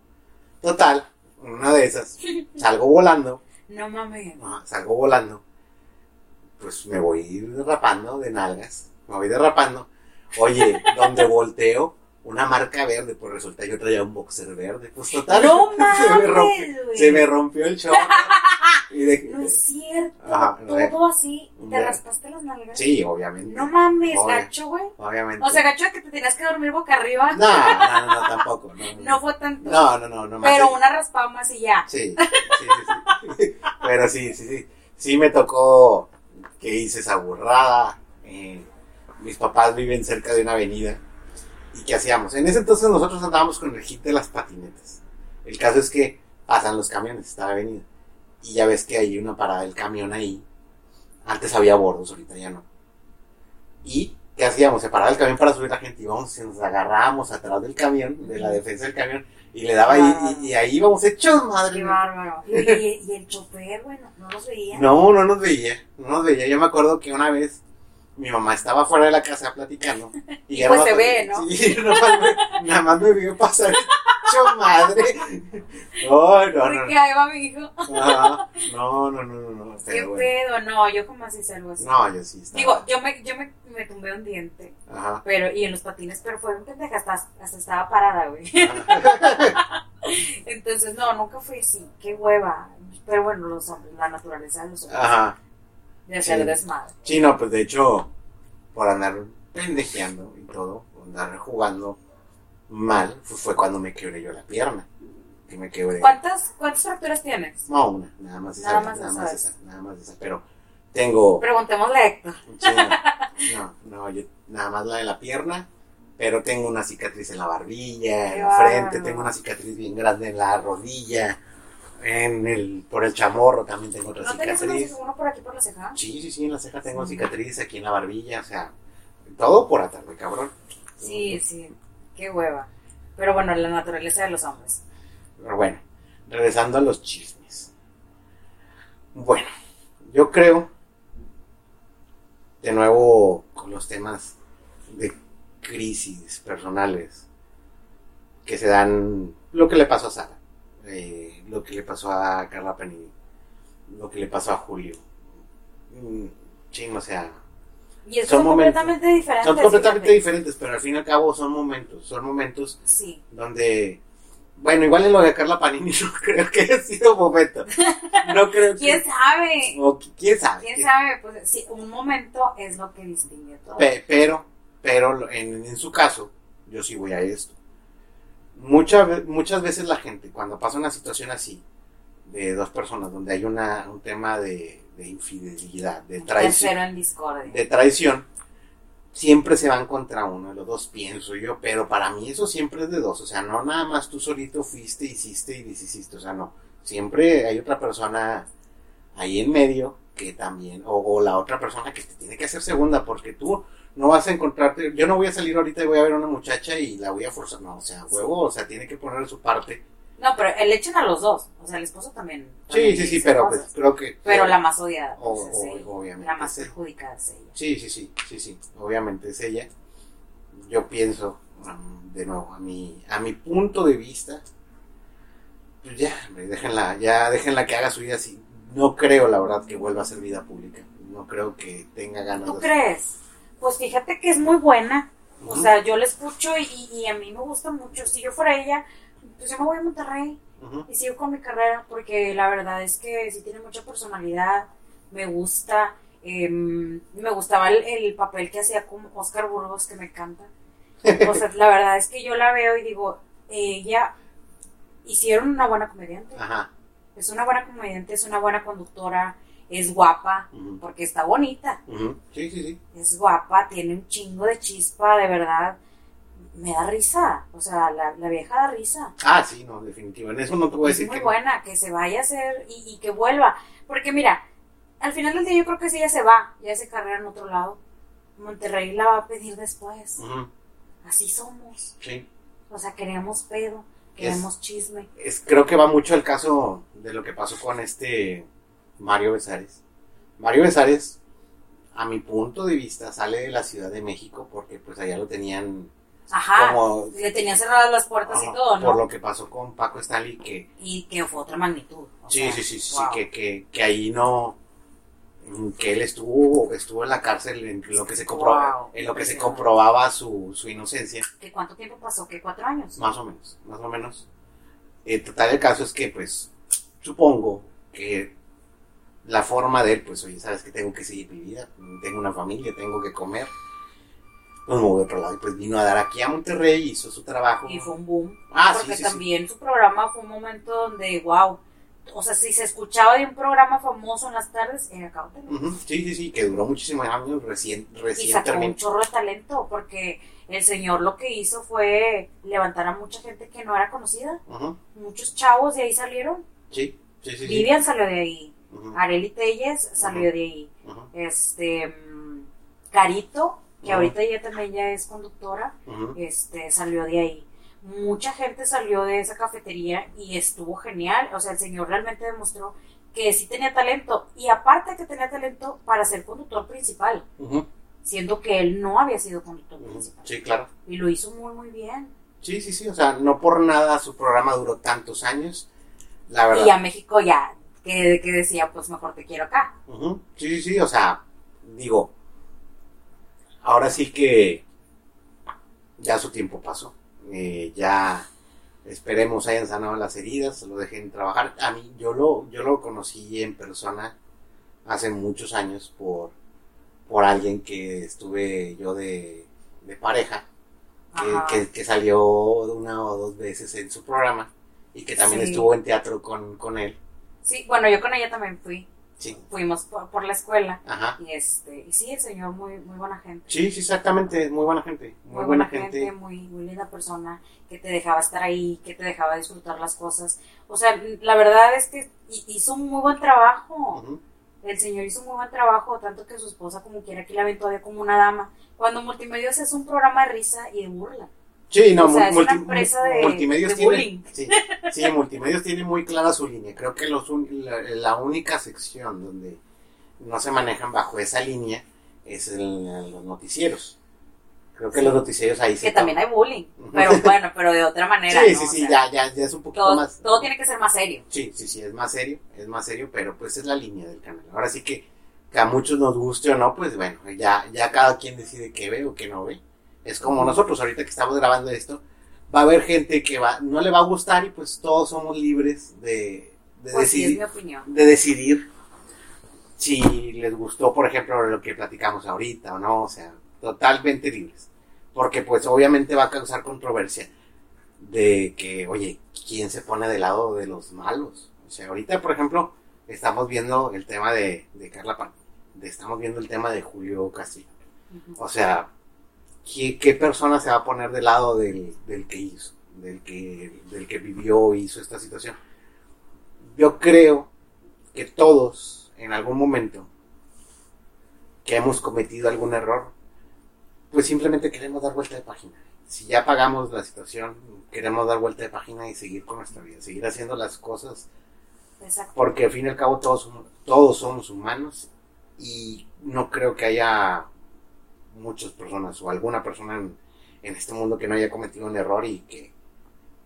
Total, una de esas, salgo volando. No mames. ah, salgo volando. Pues me voy derrapando de nalgas. Me voy derrapando. Oye, donde volteo, una marca verde. Pues resulta yo traía un boxer verde. Pues total. No se, me rompió, se me rompió el short. Y de- No es cierto. Ajá, no es. Todo así. ¿Te raspaste las nalgas? Sí, obviamente. No mames, Obvio. gacho, güey. Obviamente. O sea, gacho de que te tenías que dormir boca arriba. No, no, no, no, tampoco. No, no. No fue tanto. No, no, no, no más. pero una raspada más y ya. Sí, sí, sí, sí. Pero sí, sí, sí. Sí me tocó que hice esa burrada. eh, mis papás viven cerca de una avenida. ¿Y qué hacíamos? En ese entonces nosotros andábamos con el hit de las patinetas. El caso es que pasan los camiones, está la avenida. Y ya ves que hay una parada del camión ahí. Antes había bordos, ahorita ya no. Y, ¿qué hacíamos? Se paraba el camión para subir la gente y íbamos, y nos agarrábamos atrás del camión, de la defensa del camión, y le daba ahí, y, y ahí íbamos hechos, madre. Qué bárbaro. Y, y- y el chofer, bueno, no los veía. No, no nos veía, no nos veía. Yo me acuerdo que una vez mi mamá estaba fuera de la casa platicando. Y ya Pues se ve, ¿no? Sí, nomás me, nada más me vio pasar hecho madre. Oh, no, no, Porque no. ahí va mi hijo. Ajá. No, no, no, no, no. Qué bueno. pedo, no, yo jamás hice algo así. No, yo sí estaba. Digo, yo me, yo me, me tumbé un diente, Ajá. pero, y en los patines, pero fue un pendeja, hasta, hasta estaba parada, güey. Entonces, no, nunca fui así, qué hueva. Pero bueno, los hombres, la naturaleza de los hombres, Ajá. de hacer Sí. desmadre. Sí, no, pues de hecho, por andar pendejeando y todo, por andar jugando mal, pues fue cuando me quebré yo la pierna. Que me quebré. ¿Cuántas, ¿Cuántas fracturas tienes? No, una, nada más esa. Nada más nada esa más esa, nada más esa. Pero tengo. Preguntémosle a Héctor. sí, no, no, yo nada más la de la pierna. Pero tengo una cicatriz en la barbilla, en la frente, tengo una cicatriz bien grande en la rodilla, en el, por el chamorro también tengo otra ¿No cicatriz. uno por aquí por la ceja? Sí, sí, sí, en la ceja tengo cicatriz, aquí en la barbilla, o sea, todo por atarme, cabrón. Sí, sí, qué hueva. Pero bueno, la naturaleza de los hombres. Pero bueno, regresando a los chismes. Bueno, yo creo, de nuevo con los temas de crisis personales que se dan, lo que le pasó a Sara, eh, lo que le pasó a Carla Panini, lo que le pasó a Julio. Mm, sea, Y Son son, momentos. completamente diferentes. son completamente diferentes, pero al fin y al cabo son momentos, son momentos Sí. donde bueno igual en lo de Carla Panini no creo que haya sido momento no creo que ¿Quién sabe? o qui- quién sabe ¿Quién sabe? Pues sí, un momento es lo que distingue todo. Pe- pero pero en, en su caso yo sí voy a esto muchas ve- muchas veces la gente cuando pasa una situación así de dos personas donde hay una un tema de, de infidelidad de traición en discordia. de traición, siempre se van contra uno de los dos, pienso yo, pero para mí eso siempre es de dos, o sea, no nada más tú solito fuiste, hiciste y deshiciste, o sea, no, siempre hay otra persona ahí en medio que también, o, o la otra persona que te tiene que hacer segunda, porque tú no vas a encontrarte, yo no voy a salir ahorita y voy a ver a una muchacha y la voy a forzar, no, o sea, huevo, o sea, tiene que poner su parte. No, pero le echan a los dos. O sea, el esposo también. Sí, también sí, sí, pero pues creo que... Pero la más odiada. O- pues, es o- ella. obviamente, La más sí. perjudicada es ella. Sí, sí, sí, sí, sí, obviamente es ella. Yo pienso, um, de nuevo, a mi, a mi punto de vista, pues ya, déjenla, ya déjenla que haga su vida así. No creo, la verdad, que vuelva a ser vida pública. No creo que tenga ganas ¿Tú de crees? Pues fíjate que es muy buena. O sea, yo la escucho y, y a mí me gusta mucho. Si yo fuera ella, pues yo me voy a Monterrey y sigo con mi carrera porque la verdad es que sí tiene mucha personalidad, me gusta. em, me gustaba el, el papel que hacía con Oscar Burgos, que me encanta. O sea, la verdad es que yo la veo y digo, ella hicieron una buena comediante. Ajá. Es una buena comediante, es una buena conductora, es guapa, porque está bonita. Ujú. Sí, sí, sí. Es guapa, tiene un chingo de chispa, de verdad. Me da risa. O sea, la, la vieja da risa. Ah, sí, no, definitivo. En eso no te voy a Es decir muy que no. buena, que se vaya a hacer y, y que vuelva. Porque mira, al final del día yo creo que si ella se va, ya hace carrera en otro lado, Monterrey la va a pedir después. Así somos. Sí. O sea, queremos pedo, queremos chisme. es, creo que va mucho el caso de lo que pasó con este Mario Besares. Mario Besares, a mi punto de vista, sale de la Ciudad de México porque pues allá lo tenían Ajá. como Le tenían cerradas las puertas y ajá, todo, ¿no? por lo que pasó con Paco Stanley que Y que fue otra magnitud. sí, sea, sí, sí, sí, wow. que, que, que ahí no que él estuvo estuvo en la cárcel en lo que se comprobaba Wow. en lo que se comprobaba su, su inocencia ¿Que ¿Cuánto tiempo pasó? ¿Qué? ¿Cuatro años? Más o menos, más o menos. El total del caso es que, pues, supongo que la forma de él, pues, oye, sabes que tengo que seguir mi vida, tengo una familia, tengo que comer. Pues me voy a otro lado y pues vino a dar aquí a Monterrey, hizo su trabajo. Y fue un boom. Ah, porque sí, sí, también su programa fue un momento donde, wow. O sea, si se escuchaba de un programa famoso en las tardes, era Cautela. Ujú, Sí, sí, sí, que duró muchísimos años, recién, Y recién sacó un terminó. chorro de talento, porque el señor lo que hizo fue levantar a mucha gente que no era conocida. Muchos chavos de ahí salieron. Sí, sí, sí. Vivian salió de ahí. Ujú, Areli Telles salió de ahí. Este. mm, Carito, que ahorita ella también ya es conductora, este, salió de ahí. Mucha gente salió de esa cafetería y estuvo genial. O sea, el señor realmente demostró que sí tenía talento. Y aparte que tenía talento para ser conductor principal, Ujú, siendo que él no había sido conductor ujú. principal. Sí, claro. Y lo hizo muy, muy bien. Sí, sí, sí. O sea, no por nada su programa duró tantos años. La verdad. Y a México ya, que, que decía, pues mejor te quiero acá. Ujú. Sí, sí, sí, o sea, digo, ahora sí que ya su tiempo pasó. Eh, ya esperemos hayan sanado las heridas, lo dejen trabajar. A mí, yo lo, yo lo conocí en persona hace muchos años por, por alguien que estuve yo de, de pareja, que, que, que salió una o dos veces en su programa y que también Sí. estuvo en teatro con, con él. Sí, bueno, yo con ella también fui. Sí, Fuimos por, por la escuela. ajá. Y este, y sí, el señor muy, muy buena gente. Sí, sí, exactamente, muy buena gente, muy, buena, gente. muy, muy linda persona, que te dejaba estar ahí, que te dejaba disfrutar las cosas. O sea, la verdad es que hi- hizo un muy buen trabajo. El señor hizo un muy buen trabajo, tanto que su esposa como quiera que la ven todavía como una dama. Cuando Multimedios es un programa de risa y de burla. Sí, no, O sea, multi- de- Multimedios de tiene, sí, sí, Multimedios tiene muy clara su línea. Creo que los la, la única sección donde no se manejan bajo esa línea es en los noticieros. Creo que Sí. los noticieros ahí Que se también hay bullying, pero bueno, pero de otra manera. Sí, ¿no? sí, O sí, sea, ya, ya, ya es un poquito todo, más. todo tiene que ser más serio. Sí, sí, sí, es más serio, es más serio, pero pues es la línea del canal. Ahora sí que, que a muchos nos guste o no, pues bueno, ya, ya cada quien decide qué ve o qué no ve. Es como nosotros ahorita que estamos grabando esto, va a haber gente que va, no le va a gustar y pues todos somos libres de, de Pues decidir, opinión. de decidir si les gustó, por ejemplo, lo que platicamos ahorita o no, o sea, totalmente libres. Porque pues obviamente va a causar controversia de que, oye, ¿quién se pone del lado de los malos? O sea, ahorita, por ejemplo, estamos viendo el tema de, de Carla Pan, de- estamos viendo el tema de Julio Castillo. O sea, ¿qué, qué persona se va a poner del lado del, del que hizo, del que, del que vivió hizo esta situación? Yo creo que todos, en algún momento, que hemos cometido algún error, pues simplemente queremos dar vuelta de página. Si ya pagamos la situación, queremos dar vuelta de página y seguir con nuestra vida, seguir haciendo las cosas, Exacto. porque al fin y al cabo todos, todos somos humanos y no creo que haya muchas personas o alguna persona en, en este mundo que no haya cometido un error y que,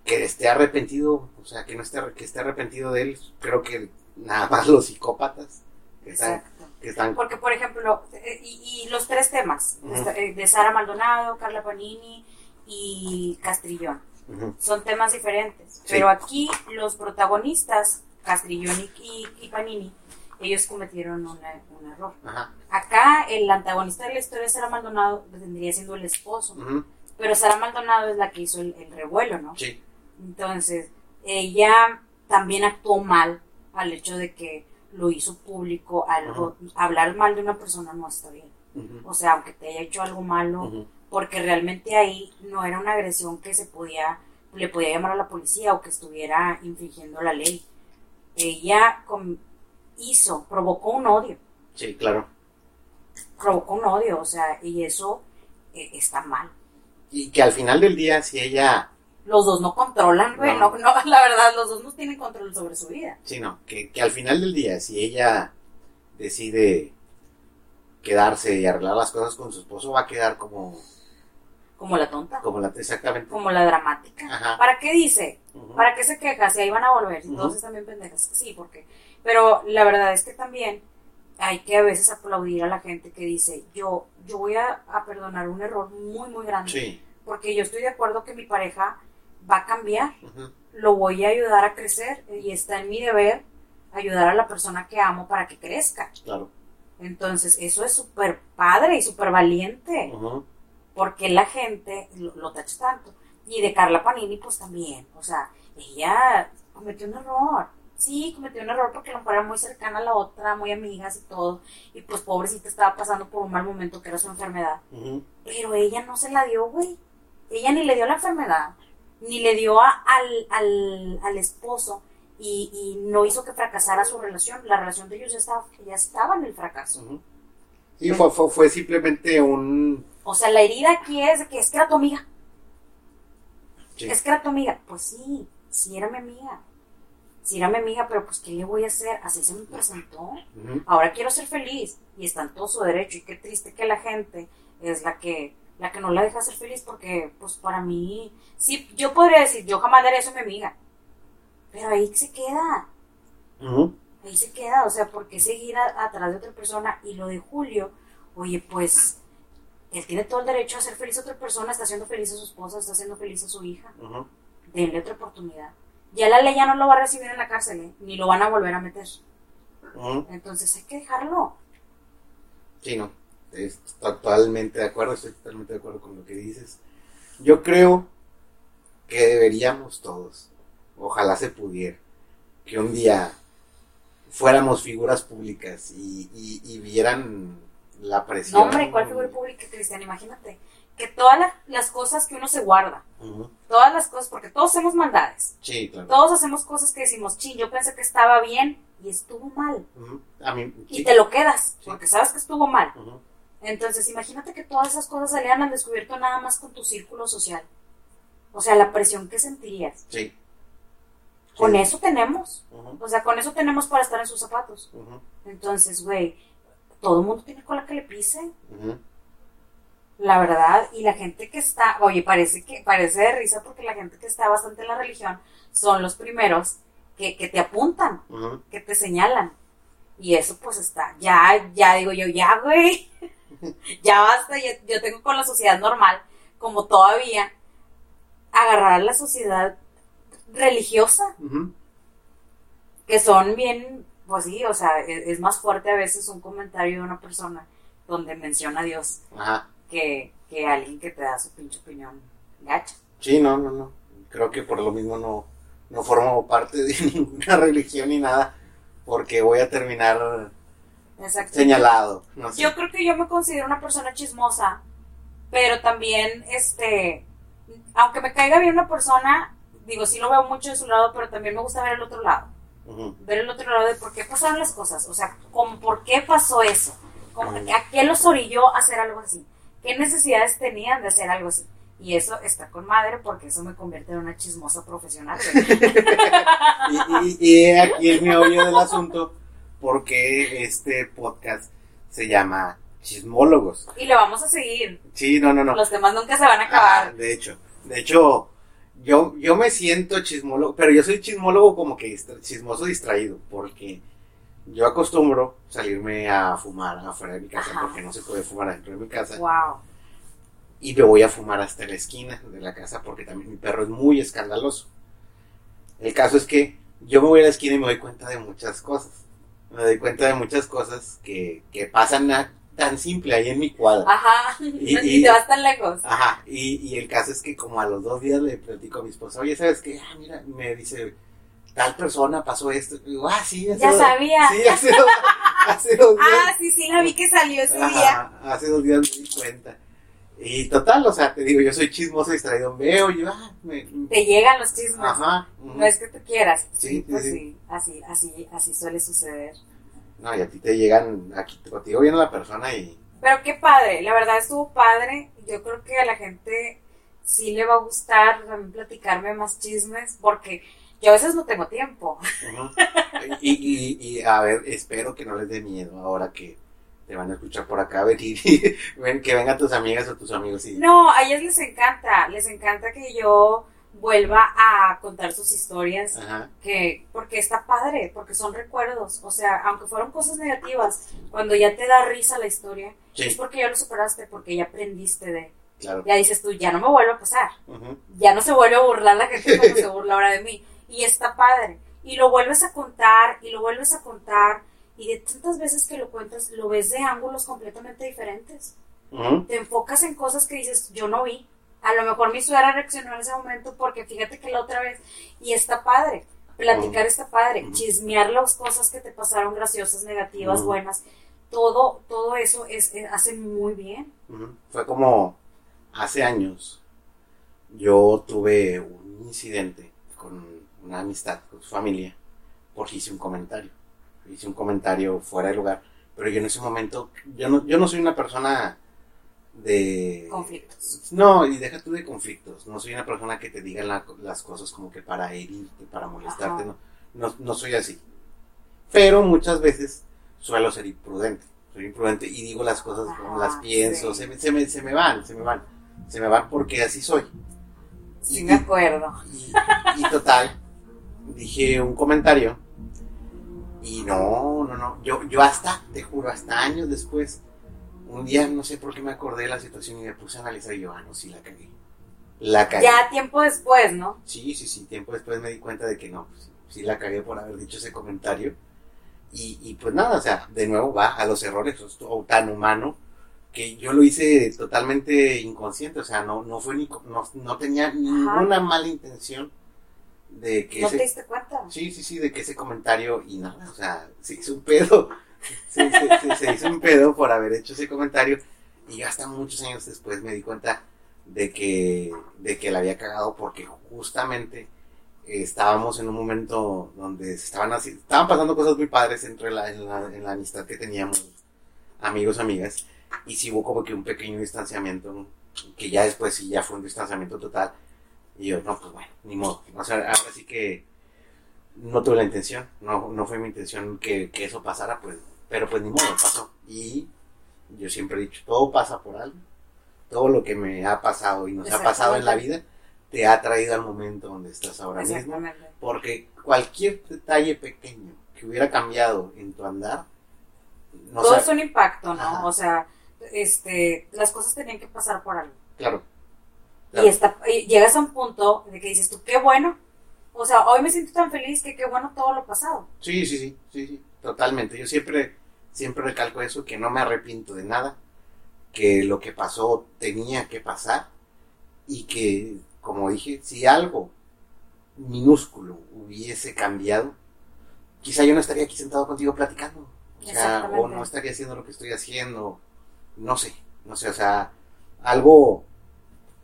que esté arrepentido, o sea, que no esté, que esté arrepentido de él. Creo que nada más los psicópatas que están, Exacto. que están Porque, por ejemplo, eh, y, y los tres temas, eh, de Sara Maldonado, Carla Panini y Castrillón, son temas diferentes. Sí. Pero aquí los protagonistas, Castrillón y, y- y Panini, ellos cometieron una- un error. ajá, Acá el antagonista de la historia, Sara Maldonado, vendría siendo el esposo. Pero Sara Maldonado es la que hizo el, el revuelo, ¿no? sí, Entonces, ella también actuó mal al hecho de que lo hizo público. Algo, Hablar mal de una persona no está bien. O sea, aunque te haya hecho algo malo, porque realmente ahí no era una agresión que se podía, le podía llamar a la policía o que estuviera infringiendo la ley. Ella hizo, provocó un odio, sí, claro. provocó un odio, o sea, y eso eh, está mal. Y que al final del día, si ella, Los dos no controlan, güey, No. no, no, la verdad, los dos no tienen control sobre su vida. sí, no, que, que al final del día, si ella decide quedarse y arreglar las cosas con su esposo, va a quedar como, Como la tonta, como la, exactamente. como la dramática. Ajá. ¿Para qué dice? ¿Para qué se queja? Si ahí van a volver, están bien pendejas. Sí, porque. Pero la verdad es que también hay que a veces aplaudir a la gente que dice: Yo, yo voy a, a perdonar un error muy, muy grande. Sí, Porque yo estoy de acuerdo que mi pareja va a cambiar. Lo voy a ayudar a crecer. Y está en mi deber ayudar a la persona que amo para que crezca. claro. Entonces, eso es súper padre y súper valiente. porque la gente lo, lo tacha tanto. Y de Carla Panini, pues también. O sea, ella cometió un error. Sí, cometió un error porque la mujer era muy cercana a la otra, muy amigas y todo. Y pues pobrecita estaba pasando por un mal momento que era su enfermedad. Pero ella no se la dio, güey. Ella ni le dio la enfermedad, ni le dio a- al, al, al esposo y, y no hizo que fracasara su relación. La relación de ellos ya estaba, ya estaba en el fracaso. Ujú. Sí, fue, fue, fue simplemente un... O sea, la herida aquí es que es que era tu amiga. sí. Es que era tu amiga. Pues sí, sí era mi amiga. Sí era mi amiga, pero pues ¿qué le voy a hacer? Así se me presentó. Ujú. Ahora quiero ser feliz y está en todo su derecho y qué triste que la gente es la que la que no la deja ser feliz porque pues para mí sí yo podría decir yo jamás daré eso a mi amiga pero ahí se queda Ujú. ahí se queda o sea ¿por qué seguir a- atrás de otra persona? y lo de Julio oye pues él tiene todo el derecho a ser feliz a otra persona está haciendo feliz a su esposa está haciendo feliz a su hija Ujú. denle otra oportunidad ya la ley ya no lo va a recibir en la cárcel ¿eh? ni lo van a volver a meter entonces hay que dejarlo Sí, no. Es totalmente de acuerdo, estoy totalmente de acuerdo con lo que dices. Yo creo que deberíamos todos, ojalá se pudiera, que un día fuéramos figuras públicas y, y- y vieran la presión. No, hombre, ¿cuál figura pública, Cristian? Imagínate que todas la- las cosas que uno se guarda, todas las cosas, porque todos hacemos maldades, Sí, claro. todos hacemos cosas que decimos, ching, yo pensé que estaba bien y estuvo mal. Ujú. A mí, Y te lo quedas, Sí. porque sabes que estuvo mal. Entonces, imagínate que todas esas cosas salieran al descubierto nada más con tu círculo social. O sea, la presión que sentirías. Sí. Con eso tenemos. O sea, con eso tenemos para estar en sus zapatos. Entonces, güey, todo el mundo tiene cola que le pise. La verdad, y la gente que está, oye, parece que, parece de risa porque la gente que está bastante en la religión son los primeros que, que te apuntan, que te señalan. Y eso pues está, ya, ya digo yo, ya, güey, ya basta, yo tengo con la sociedad normal, como todavía, agarrar a la sociedad religiosa, que son bien, pues sí, o sea, es, es más fuerte a veces un comentario de una persona donde menciona a Dios Ajá. Que, que alguien que te da su pinche opinión gacha. Sí, no, no, no. Creo que por lo mismo no, no formo parte de ninguna religión ni nada, porque voy a terminar Exacto. señalado. No sé. Yo creo que yo me considero una persona chismosa, pero también, este, aunque me caiga bien una persona, digo, sí lo veo mucho de su lado, pero también me gusta ver el otro lado. Ver el otro lado de por qué pasaron las cosas. O sea, como por qué pasó eso. Como, Ujú. ¿A qué los orilló a hacer algo así? ¿Qué necesidades tenían de hacer algo así? Y eso está con madre porque eso me convierte en una chismosa profesional. Y, y- y he aquí el meollo del asunto, porque este podcast se llama Chismólogos. y lo vamos a seguir. Sí, no, no, no. Los temas nunca se van a Ah, acabar. de hecho, de hecho, yo, yo me siento chismólogo, pero yo soy chismólogo como que distra- chismoso distraído, porque yo acostumbro salirme a fumar afuera de mi casa, Ajá. porque no se puede fumar dentro de mi casa, Wow. y me voy a fumar hasta la esquina de la casa, porque también mi perro es muy escandaloso. El caso es que yo me voy a la esquina y me doy cuenta de muchas cosas. Me doy cuenta de muchas cosas que, que pasan a- tan simple ahí en mi cuadra. Ajá. Y- Y, y- te vas tan lejos. Ajá, y, y el caso es que como a los dos días le platico a mi esposa, oye, ¿sabes qué? Ah, mira, me dice, tal persona pasó esto. Y digo, ah, sí, Ya sabía. Sí, hace dos, hace dos días. Ah, sí, sí, la vi que salió ese día. Hace dos días me di cuenta. Y total, o sea, te digo, yo soy chismoso distraído, veo, yo, ah, me, Te llegan los chismes. ajá. No es que tú quieras. Sí, Sí, pues sí. sí. Así, así, así suele suceder. No, y a ti te llegan, aquí contigo viene la persona y, Pero qué padre, la verdad estuvo padre. Yo creo que a la gente sí le va a gustar también platicarme más chismes porque yo a veces no tengo tiempo. y, y, y, a ver, espero que no les dé miedo ahora que te van a escuchar por acá, y ven, que vengan tus amigas o tus amigos y... No, a ellas les encanta, les encanta que yo vuelva a contar sus historias. Ajá. que porque está padre, porque son recuerdos, o sea, aunque fueron cosas negativas, cuando ya te da risa la historia, es porque ya lo superaste, porque ya aprendiste de, claro. ya dices tú, ya no me vuelve a pasar, ya no se vuelve a burlar la gente como se burla ahora de mí, y está padre, y lo vuelves a contar, y lo vuelves a contar, y de tantas veces que lo cuentas, lo ves de ángulos completamente diferentes, te enfocas en cosas que dices, yo no vi, a lo mejor mi suegra reaccionó en ese momento porque fíjate que la otra vez, y está padre, platicar Ujú. está padre, chismear las cosas que te pasaron graciosas, negativas, buenas, todo, todo eso es, es- hace muy bien. Fue como hace años yo tuve un incidente con una amistad, con su familia, porque hice un comentario. Hice un comentario fuera de lugar, pero yo en ese momento, yo no, yo no soy una persona de... Conflictos. No, y deja tú de conflictos. No soy una persona que te diga la- las cosas como que para herirte, para molestarte. No, no, no soy así. Pero muchas veces suelo ser imprudente. Soy imprudente y digo las cosas como las pienso. sí. Se, me, se, me, se me van, se me van. Se me van porque así soy. Sí, Y- me acuerdo. Y, y total, dije un comentario. Y no, no, no. Yo, yo hasta, te juro, hasta años después, un día no sé por qué me acordé de la situación y me puse a analizar y yo, ah, no, sí la cagué. La cagué. Ya tiempo después, ¿no? Sí, sí, sí. Tiempo después me di cuenta de que no, pues, sí la cagué por haber dicho ese comentario. Y, y pues nada, o sea, de nuevo va a los errores, es todo tan humano que yo lo hice totalmente inconsciente, o sea, no, no fue ni, no, no tenía ninguna mala intención de que ¿No ese, te diste cuenta? Sí, sí, sí, de que ese comentario y nada, o sea, se hizo un pedo. Se, se- hizo un pedo por haber hecho ese comentario y hasta muchos años después me di cuenta de que, de que la había cagado porque justamente estábamos en un momento donde se estaban así, estaban pasando cosas muy padres entre la, en, la, en la amistad que teníamos, amigos, amigas, y sí hubo como que un pequeño distanciamiento, que ya después sí ya fue un distanciamiento total. Y yo, no, pues bueno, ni modo. O sea, ahora sí que no tuve la intención, no, no fue mi intención que, que eso pasara, pues, pero pues ni modo, pasó. Y yo siempre he dicho, todo pasa por algo. Todo lo que me ha pasado y nos ha pasado en la vida te ha traído al momento donde estás ahora mismo. Porque cualquier detalle pequeño que hubiera cambiado en tu andar, no Todo sé, es un impacto, ¿no? Ajá. O sea, este, las cosas tenían que pasar por algo. claro. Y, claro. está, y llegas a un punto de que dices tú, qué bueno. O sea, hoy me siento tan feliz que qué bueno todo lo pasado. Sí, sí, sí, sí, sí, totalmente. Yo siempre, siempre recalco eso, que no me arrepiento de nada, que lo que pasó tenía que pasar y que, como dije, si algo minúsculo hubiese cambiado, quizá yo no estaría aquí sentado contigo platicando. O sea, o no estaría haciendo lo que estoy haciendo, no sé, no sé, o sea, algo,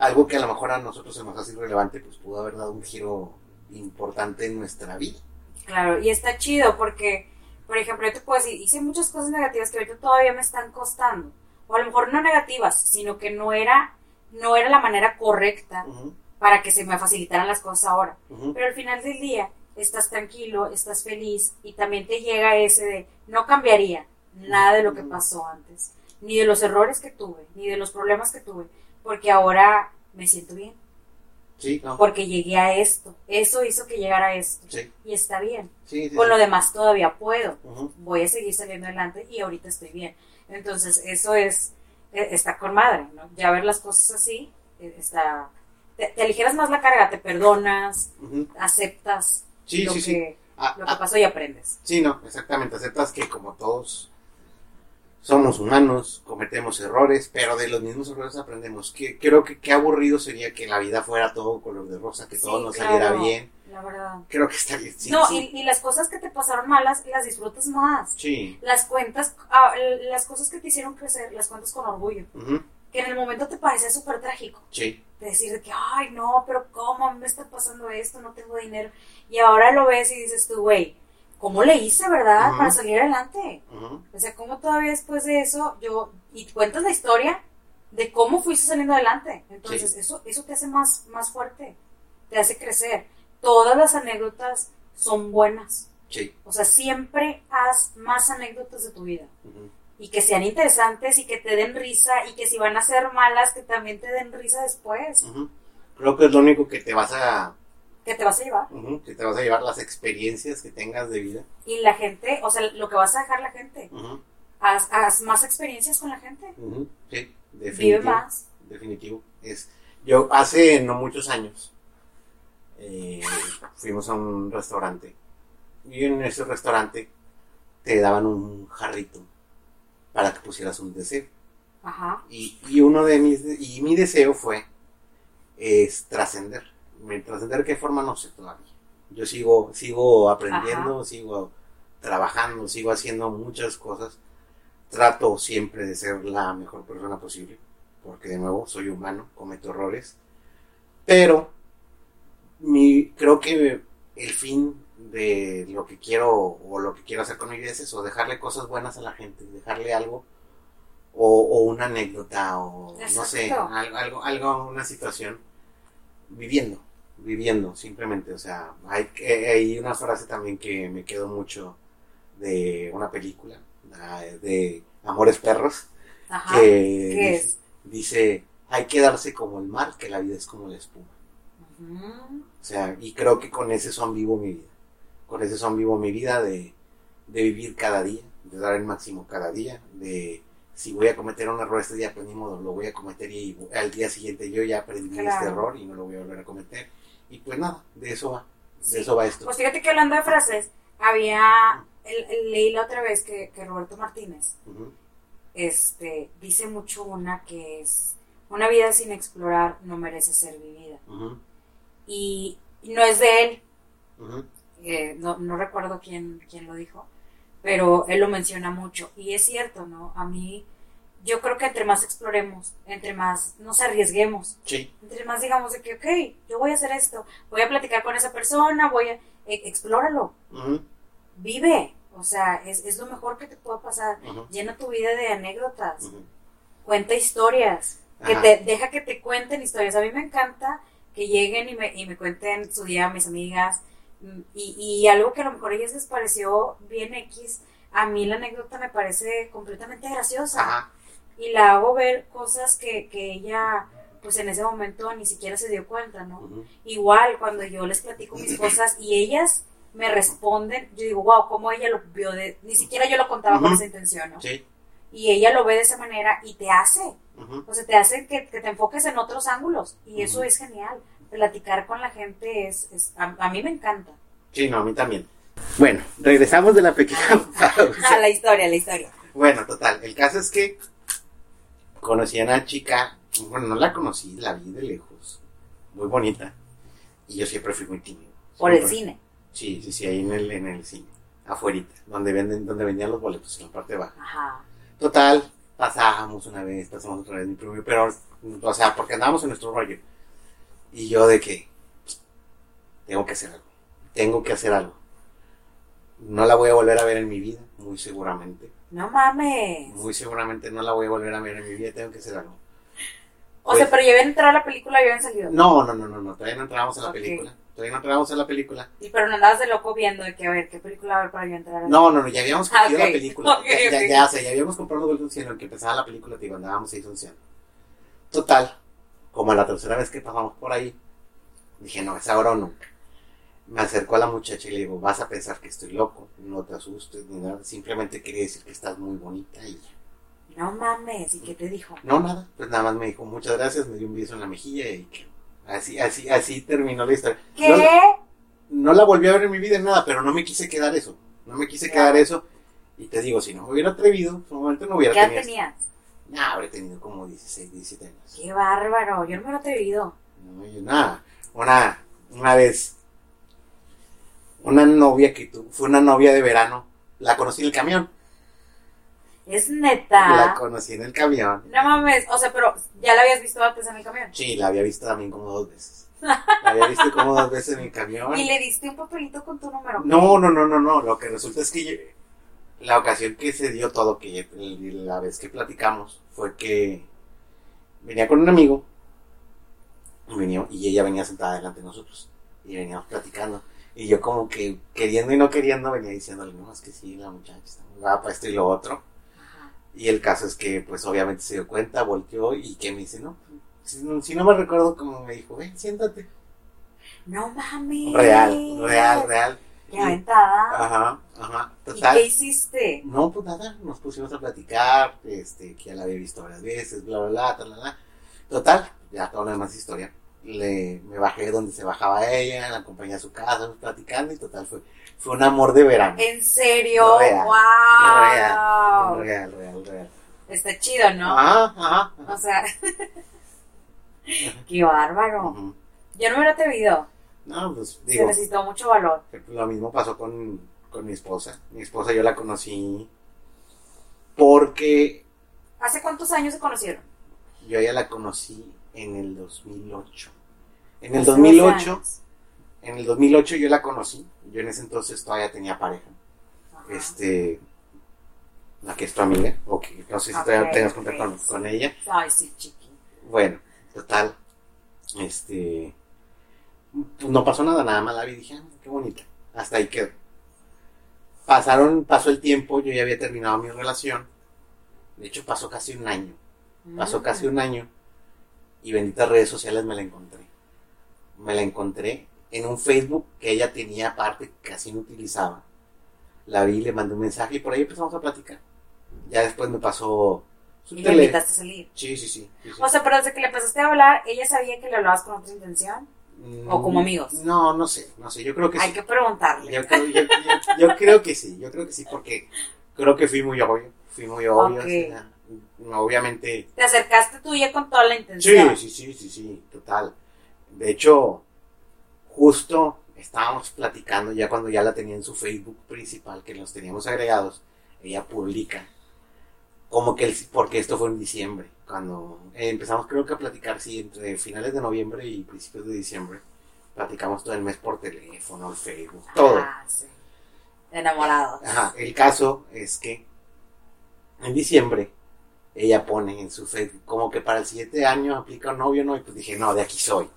algo que a lo mejor a nosotros se nos hace irrelevante, pues pudo haber dado un giro importante en nuestra vida. Claro, y está chido porque, por ejemplo, yo te puedo decir, hice muchas cosas negativas que ahorita todavía me están costando. O a lo mejor no negativas, sino que no era, no era la manera correcta para que se me facilitaran las cosas ahora. Pero al final del día estás tranquilo, estás feliz y también te llega ese de no cambiaría nada de lo que pasó antes, ni de los errores que tuve, ni de los problemas que tuve, porque ahora me siento bien, Sí, no. porque llegué a esto, eso hizo que llegara a esto Sí, y está bien. sí. Con lo demás todavía puedo, voy a seguir saliendo adelante y ahorita estoy bien. Entonces eso es, eh, está con madre, ¿no? Ya ver las cosas así, eh, está, te, te aligeras más la carga, te perdonas, aceptas Sí, lo, sí, sí. que, Ah, lo que ah, pasó y aprendes. sí, no, exactamente. Aceptas que como todos somos humanos, cometemos errores, pero de los mismos errores aprendemos. Que, creo que qué aburrido sería que la vida fuera todo color de rosa, que todo nos claro, saliera bien. La verdad. Creo que está bien. Sí, no, sí. Y, y las cosas que te pasaron malas, las disfrutas más. Sí. Las cuentas, ah, las cosas que te hicieron crecer, las cuentas con orgullo. ujú, Que en el momento te parecía súper trágico. Sí. De decir de que, ay, no, pero ¿cómo me está pasando esto? No tengo dinero. Y ahora lo ves y dices tú, güey, ¿cómo le hice, verdad? Ujú. Para salir adelante. ujú, O sea, ¿cómo todavía después de eso yo... Y cuentas la historia de cómo fuiste saliendo adelante. Entonces, Sí. eso, eso te hace más, más fuerte, te hace crecer. Todas las anécdotas son buenas. Sí. O sea, siempre haz más anécdotas de tu vida. ujú. Y que sean interesantes y que te den risa y que si van a ser malas, que también te den risa después. Creo que es lo único que te vas a, Que te vas a llevar. que te vas a llevar las experiencias que tengas de vida. Y la gente, o sea, lo que vas a dejar la gente. Haz, haz más experiencias con la gente. Sí, Vive definitivo. más. definitivo. Es, yo hace no muchos años eh, fuimos a un restaurante y en ese restaurante te daban un jarrito para que pusieras un deseo. Ajá. Y, y uno de mis y mi deseo fue es trascender. Mi trascender qué forma no sé todavía. Yo sigo, sigo aprendiendo, sigo trabajando, sigo haciendo muchas cosas. Trato siempre de ser la mejor persona posible, porque de nuevo soy humano, cometo errores. Pero mi, creo que el fin de lo que quiero o lo que quiero hacer con mi vida es eso, dejarle cosas buenas a la gente, dejarle algo o, o una anécdota o no sé, algo, algo, una situación viviendo, viviendo simplemente, o sea, hay, hay una frase también que me quedó mucho de una película de Amores Perros Ajá. que ¿Qué dice, es? dice, hay que darse como el mar, que la vida es como la espuma. O sea, y creo que con ese son vivo mi vida. Con ese son vivo mi vida de, de vivir cada día, de dar el máximo cada día, de si voy a cometer un error este día, pues ni modo, lo voy a cometer y al día siguiente yo ya aprendí Claro. este error y no lo voy a volver a cometer. Y pues nada, de eso va, de Sí. eso va esto. Pues fíjate que hablando de frases, había, el- leí la otra vez que, que Roberto Martínez este, dice mucho una que es, una vida sin explorar no merece ser vivida. Y no es de él, eh, no, no recuerdo quién, quién lo dijo, pero él lo menciona mucho. Y es cierto, ¿no? A mí, yo creo que entre más exploremos, entre más nos arriesguemos, Sí, entre más digamos de que, ok, yo voy a hacer esto, voy a platicar con esa persona, voy a, eh, explóralo, vive, o sea, es, es lo mejor que te puede pasar. Llena tu vida de anécdotas, cuenta historias, que Ajá. te deja que te cuenten historias. A mí me encanta que lleguen y me, y me cuenten su día mis amigas y, y algo que a lo mejor a ellas les pareció bien X, a mí la anécdota me parece completamente graciosa. Ajá, y la hago ver cosas que, que ella pues en ese momento ni siquiera se dio cuenta, ¿no? Igual cuando yo les platico mis cosas y ellas me responden, yo digo, wow, cómo ella lo vio de, ni siquiera yo lo contaba con esa intención, ¿no? sí, Y ella lo ve de esa manera y te hace, o sea, te hace que, que te enfoques en otros ángulos y eso es genial. Platicar con la gente es, es- a, a mí me encanta. sí, no, a mí también. Bueno, regresamos de la pequeña pausa. A la historia, la historia. Bueno, total, el caso es que conocí a una chica, bueno, no la conocí, la vi de lejos, muy bonita, y yo siempre fui muy tímido. Por el cine. Sí, sí, sí, ahí en el, en el cine, afuerita, donde venden, donde vendían los boletos, en la parte baja. Ajá. Total, pasábamos una vez, pasamos otra vez mi primo, pero, o sea, porque andábamos en nuestro rollo. Y yo de que, tengo que hacer algo, tengo que hacer algo. No la voy a volver a ver en mi vida, muy seguramente. No mames. Muy seguramente no la voy a volver a ver en mi vida, tengo que hacer algo. O sea, Pues- pero ya habían entrado a la película y habían salido. No, no, no, no, no, todavía no entramos a la película. Todavía no entramos a la película. Y pero no andabas de loco viendo de que a ver qué película va a ver para yo entrar a la- No, no, no, ya habíamos Ah, ok. la película. Ya, ya, ya, o sea, ya habíamos comprado los boletos en el que empezaba la película, te digo, andábamos ahí sonceando. Total, como la tercera vez que pasamos por ahí, dije, no, es ahora o nunca. Me acercó a la muchacha y le digo, vas a pensar que estoy loco, no te asustes ni nada, simplemente quería decir que estás muy bonita y ya. No mames. ¿Y qué te dijo? No, nada, pues nada más me dijo muchas gracias, me dio un beso en la mejilla y que así, así, así terminó la historia. ¿Qué? No, no la volví a ver en mi vida en nada, pero no me quise quedar eso, no me quise Claro. quedar eso. Y te digo, si no me hubiera atrevido, en su momento no hubiera ¿Qué tenido. tenías? Nah, habría tenido como 16, 17 años. Qué bárbaro. Yo no me lo he atrevido. No, yo nada. Una, una vez, una novia que tu, fue una novia de verano, la conocí en el camión. Es La neta. conocí en el camión. No mames. O sea, pero ya la habías visto antes en el camión. Sí, la había visto también como dos veces. La había visto como dos veces en el camión. Y le diste un papelito con tu número. No, no, no, no, no. Lo que resulta es que yo- la ocasión que se dio todo, que la vez que platicamos, fue que venía con un amigo y, venía- y ella venía sentada delante de nosotros y veníamos platicando. Y yo como que queriendo y no queriendo venía diciéndole, no, es que sí, la muchacha está muy guapa, esto y lo otro. Ajá. Y el caso es que pues obviamente se dio cuenta, volteó y que me dice, no, si, no- si no me recuerdo como me dijo, ven, siéntate. No mames. Real, real, real. Qué Y- aventada. Ajá, ajá, ¿Y total. qué hiciste? No, pues nada, nos pusimos a platicar, este, que ya la había visto varias veces, bla, bla, bla, tal, bla, bla. Total, ya toda la demás historia. Le, me bajé donde se bajaba ella, la acompañé a su casa, platicando y total, fue, fue un amor de verano. ¿En serio? Real, ¡Wow! Real, real, real. Está chido, ¿no? Ajá, ajá. O sea, qué bárbaro. Ujú. Yo no me hubiera atrevido. No, pues Se digo, necesitó mucho valor. lo mismo pasó con, con mi esposa. Mi esposa yo la conocí porque ¿Hace cuántos años se conocieron? yo ya la conocí en el 2008. En el Hace 2008, 12 años. en el 2008 yo la conocí. Yo en ese entonces todavía tenía pareja. Ajá. Este, la que es tu amiga, o que no sé si todavía tengas contacto con, sí. con ella. Ay, sí, chiqui. Bueno, total, este, no pasó nada, nada más la vi dije, ah, qué bonita, hasta ahí quedó. Pasaron, pasó el tiempo, yo ya había terminado mi relación, de hecho pasó casi un año, pasó Mm. casi un año, y benditas redes sociales me la encontré. Me la encontré en un Facebook que ella tenía aparte, casi no utilizaba. La vi, le mandé un mensaje y por ahí empezamos a platicar. Ya después me pasó su Y le invitaste a salir. Sí, sí, sí. sí, sí. O sea, pero desde que le empezaste a hablar, ¿ella sabía que le hablabas con otra intención? ¿O como amigos? Mm, No, no sé, no sé, yo creo que Hay sí. que preguntarle. Yo creo, yo- yo- yo creo que sí, yo creo que sí, porque creo que fui muy obvio, fui muy obvio. Ok. o sea, obviamente, Te acercaste tú ya con toda la sí, intención. sí, sí, sí, sí, total. De hecho, justo estábamos platicando ya cuando ya la tenía en su Facebook principal, que los teníamos agregados, ella publica, como que, el, porque esto fue en diciembre, cuando eh, empezamos creo que a platicar, sí, entre finales de noviembre y principios de diciembre, platicamos todo el mes por teléfono, el Facebook, todo. Ah, sí. Enamorados. Ajá, el caso es que en diciembre ella pone en su Facebook como que para el siguiente año aplica un novio, ¿no? Y pues dije, no, de aquí soy.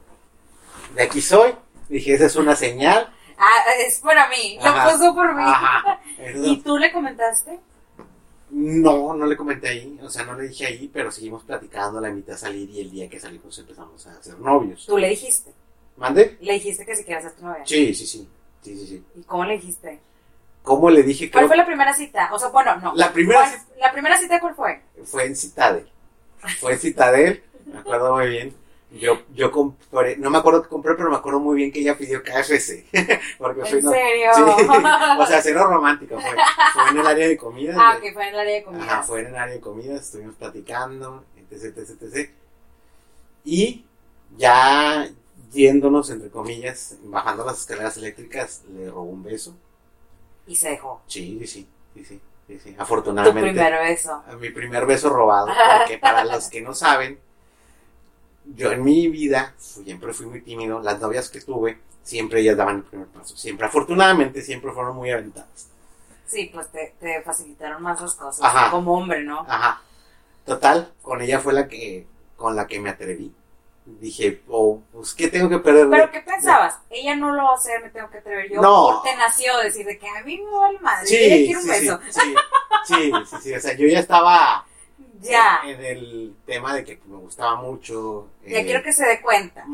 De aquí soy. Dije, esa es una señal. Ah, es para mí. Ajá, Lo puso por mí. Ajá. ¿Y tú le comentaste? No, no le comenté ahí, o sea, no le dije ahí, pero seguimos platicando, la invité a salir y el día que salimos empezamos a ser novios. Tú le dijiste. ¿Mande? Le dijiste que si quieres ser tu novia. Sí, sí, sí. Sí, sí, sí. ¿Y cómo le dijiste? ¿Cómo le dije? ¿Cuál Creo fue la primera cita? O sea, bueno, no. La primera ¿Cuál- cita- ¿La primera cita cuál fue? fue en Citadel. Fue en Citadel, me acuerdo muy bien. Yo, yo compré, no me acuerdo qué compré, pero me acuerdo muy bien que ella pidió KFC. Porque ¿En no- serio? Sí, o sea, cero romántico. Fue, fue en el área de comida. ah, que fue en el área de comida. Ajá, fue en el área de comida, estuvimos platicando, etc, etc, etc. Y ya yéndonos, entre comillas, bajando las escaleras eléctricas, le robó un beso. Y se dejó. Sí, sí, sí, sí, sí, sí, sí. Tu Afortunadamente. primer beso. mi primer beso robado, porque para los que no saben, yo en mi vida siempre fui muy tímido, las novias que tuve, siempre ellas daban el primer paso, siempre, afortunadamente siempre fueron muy aventadas. Sí, pues te, te facilitaron más las cosas. Ajá. Como hombre, ¿no? Ajá, total, con ella fue la que, con la que me atreví. Dije, oh, pues, ¿qué tengo que perder? Pero ¿qué pensabas? Ella no lo va a hacer, me tengo que atrever yo. No. ¿O te nació decir de que a mí me vale madre? Sí, ella sí, quiere un sí, beso. sí, sí, sí, sí, o sea, yo ya estaba Ya. en, en el tema de que me gustaba mucho. Ya eh, quiero que se dé cuenta.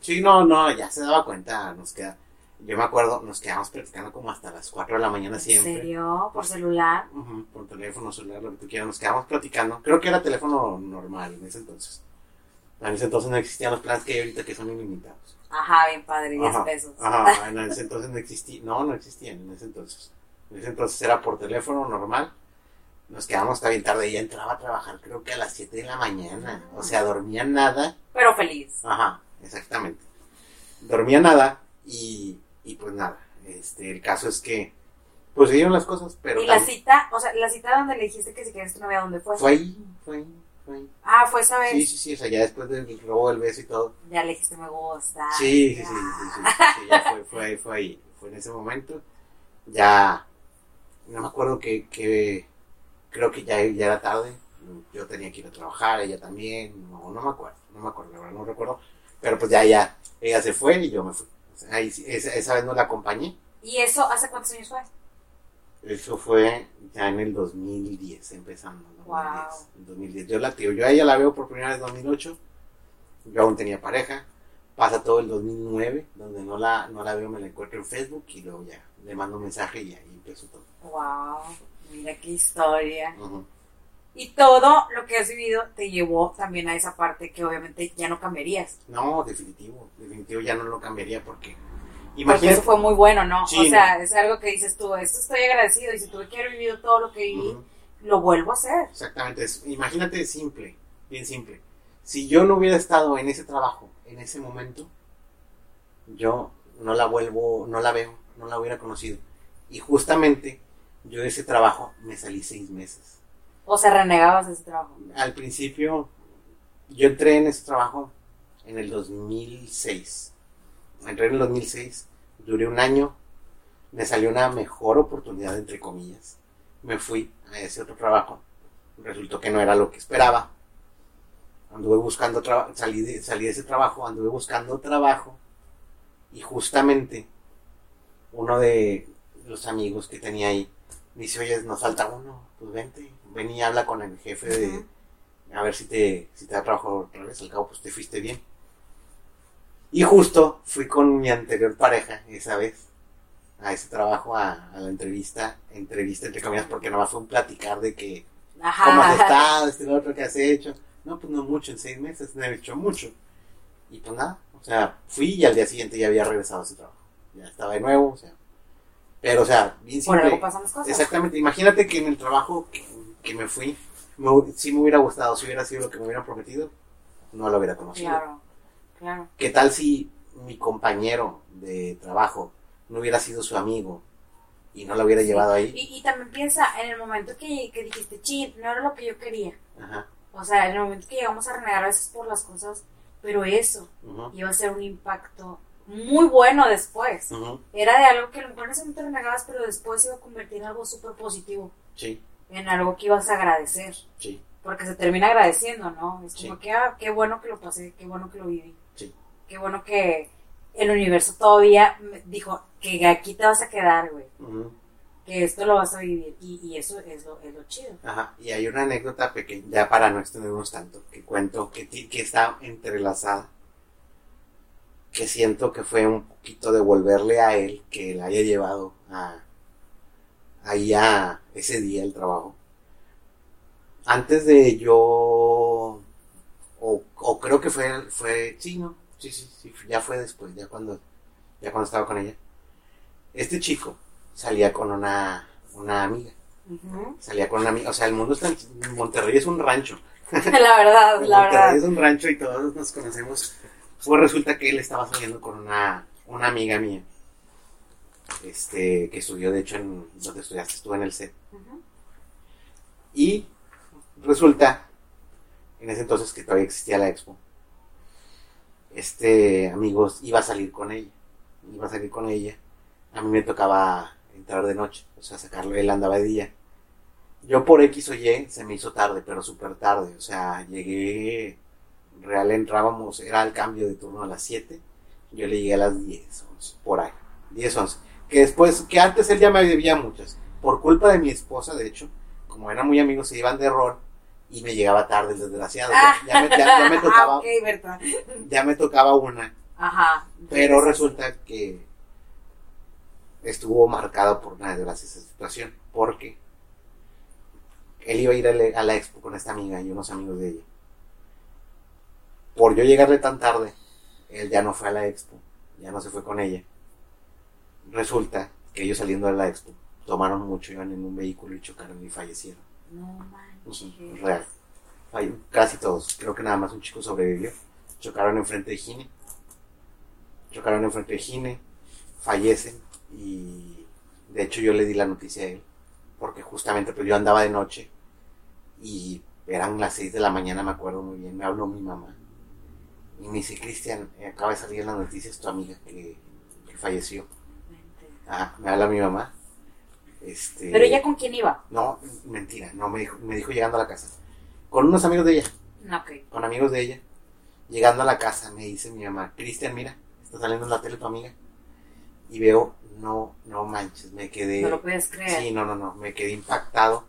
Sí, no, no, ya se daba cuenta, nos queda, yo me acuerdo, nos quedamos platicando como hasta las 4 de la mañana ¿En siempre. serio? ¿Por celular? Ujú, por teléfono, celular, lo que tú quieras, nos quedamos platicando. Creo que era teléfono normal en ese entonces. En ese entonces no existían los planes que hay ahorita que son ilimitados. Ajá, bien padre, 10 Ajá, pesos. Ajá, en ese entonces no existía, no, no existían en ese entonces. En ese entonces era por teléfono normal. Nos quedamos hasta bien tarde. Ella entraba a trabajar creo que a las 7 de la mañana. O sea, dormía nada. Pero feliz. Ajá, exactamente. Dormía nada y, y pues nada. Este, el caso es que pues se dieron las cosas, pero y la cita, o sea, la cita donde le dijiste que si quieres tu novia, ¿dónde fue? fue ahí, fue ahí, fue. Ah, fue esa vez. Sí, sí, sí, o sea, ya después del robo del beso y todo. Ya le dijiste me gusta. Sí, sí, sí, sí, sí, ya fue, fue ahí, fue ahí, fue en ese momento. Ya, no me acuerdo que, que creo que ya, ya era tarde. Yo tenía que ir a trabajar, ella también, no, no me acuerdo, no me acuerdo, la verdad no recuerdo. Pero pues ya, ya, ella se fue y yo me fui. O sea, ahí esa, esa vez no la acompañé. ¿Y eso hace cuántos años fue? Eso fue ya en el 2010, empezando. 2010, Wow. en 2010. Yo la tío, yo a ella la veo por primera vez en 2008. Yo aún tenía pareja. Pasa todo el 2009, donde no la, no la veo, me la encuentro en Facebook y luego ya le mando un mensaje y ahí empezó todo. Wow, mira qué historia. Y todo lo que has vivido te llevó también a esa parte que obviamente ya no cambiarías. No, definitivo, definitivo ya no lo cambiaría porque Porque imagínate. eso fue muy bueno, ¿no? Sí, o sea, es algo que dices tú, esto estoy agradecido y si tuve que haber vivido todo lo que viví, Ujú. lo vuelvo a hacer. Exactamente, es- imagínate simple, bien simple. Si yo no hubiera estado en ese trabajo, en ese momento, yo no la vuelvo, no la veo, no la hubiera conocido. Y justamente yo de ese trabajo me salí seis meses. O sea, renegabas de ese trabajo. Al principio, yo entré en ese trabajo en el 2006. Entré en el 2006, duré un año, me salió una mejor oportunidad, entre comillas. Me fui a ese otro trabajo. Resultó que no era lo que esperaba. Anduve buscando trabajo, salí de, salí de ese trabajo, anduve buscando trabajo. Y justamente uno de los amigos que tenía ahí me dice, oye, nos falta uno, pues vente, ven y habla con el jefe de, a ver si te, si te da trabajo otra vez, al cabo pues te fuiste bien. Y justo fui con mi anterior pareja esa vez a ese trabajo, a, a la entrevista, entrevista entre comillas, porque nomás fue un platicar de que, ¿cómo has estado? Este lo otro que has hecho. No, pues no mucho, en seis meses no he hecho mucho. Y pues nada, o sea, fui y al día siguiente ya había regresado a ese trabajo. Ya estaba de nuevo, o sea. Pero, o sea, bien Por simple. algo pasan las cosas. Exactamente, imagínate que en el trabajo que, que me fui, me, si me hubiera gustado, si hubiera sido lo que me hubieran prometido, no lo hubiera conocido. Claro, claro. ¿Qué tal si mi compañero de trabajo no hubiera sido su amigo y no lo hubiera llevado ahí? Y, y también piensa, en el momento que, que dijiste, chin, no era lo que yo quería. Ajá. O sea, en el momento que llegamos a renegar a veces por las cosas, pero eso iba a ser un impacto muy bueno después. Era de algo que a lo mejor en ese momento renegabas, pero después se iba a convertir en algo súper positivo, Sí, en algo que ibas a agradecer. sí, Porque se termina agradeciendo, ¿no? Es Sí. como que, ah, qué bueno que lo pasé, qué bueno que lo viví. Qué bueno que el universo todavía dijo que aquí te vas a quedar, güey. Que esto lo vas a vivir. Y, y eso es lo, es lo chido. Ajá. Y hay una anécdota pequeña, ya para no extendernos tanto, que cuento, que, que está entrelazada, que siento que fue un poquito devolverle a él que la haya llevado a ahí a ese día el trabajo. Antes de yo, o, o creo que fue, fue, sí, no, sí, sí, sí, ya fue después, ya cuando, ya cuando estaba con ella. Este chico salía con una, una amiga salía con una amiga, o sea, el mundo está Monterrey es un rancho. la verdad, la Monterrey verdad. es un rancho y todos nos conocemos. Pues resulta que él estaba saliendo con una, una amiga mía. Este, que estudió, de hecho, en donde estudiaste, estuvo en el set. Ujú. Y resulta, en ese entonces que todavía existía la expo, este amigo iba a salir con ella. Iba a salir con ella. A mí me tocaba entrar de noche, o sea, sacarlo, él andaba de día. Yo por X o Y se me hizo tarde, pero súper tarde. O sea, llegué, real entrábamos, era el cambio de turno a las 7. Yo le llegué a las 10, 11, por ahí. 10, 11. Que después, que antes él ya me debía muchas. Por culpa de mi esposa, de hecho, como eran muy amigos, se iban de rol y me llegaba tarde el desgraciado. Ya, ya me, ya- ya me Ah, tocaba, verdad. ya me tocaba una. Ajá. Pero resulta que estuvo marcado por una desgracia esa situación, porque él iba a ir a, la- a la expo con esta amiga y unos amigos de ella. Por yo llegarle tan tarde, él ya no fue a la expo, ya no se fue con ella. Resulta que ellos saliendo de la expo tomaron mucho, iban en un vehículo y chocaron y fallecieron. No Ujú, Real. Fall- Casi todos. Creo que nada más un chico sobrevivió. Chocaron enfrente de Gine. Chocaron enfrente de Gine. Fallecen. Y de hecho yo le di la noticia a él. Porque justamente pues yo andaba de noche. Y eran las 6 de la mañana, me acuerdo muy bien. Me habló mi mamá. Y me dice, Cristian, eh, acaba de salir en las noticias tu amiga que, que falleció. Ah, me habla mi mamá. Este, Pero ella con quién iba? no, mentira, no, me dijo, me dijo llegando a la casa. Con unos amigos de ella, No, ok. con amigos de ella. Llegando a la casa me dice mi mamá, Cristian, mira, está saliendo en la tele tu amiga. Y veo, no, no manches, me quedé... No lo puedes creer. Sí, no, no, no, me quedé impactado.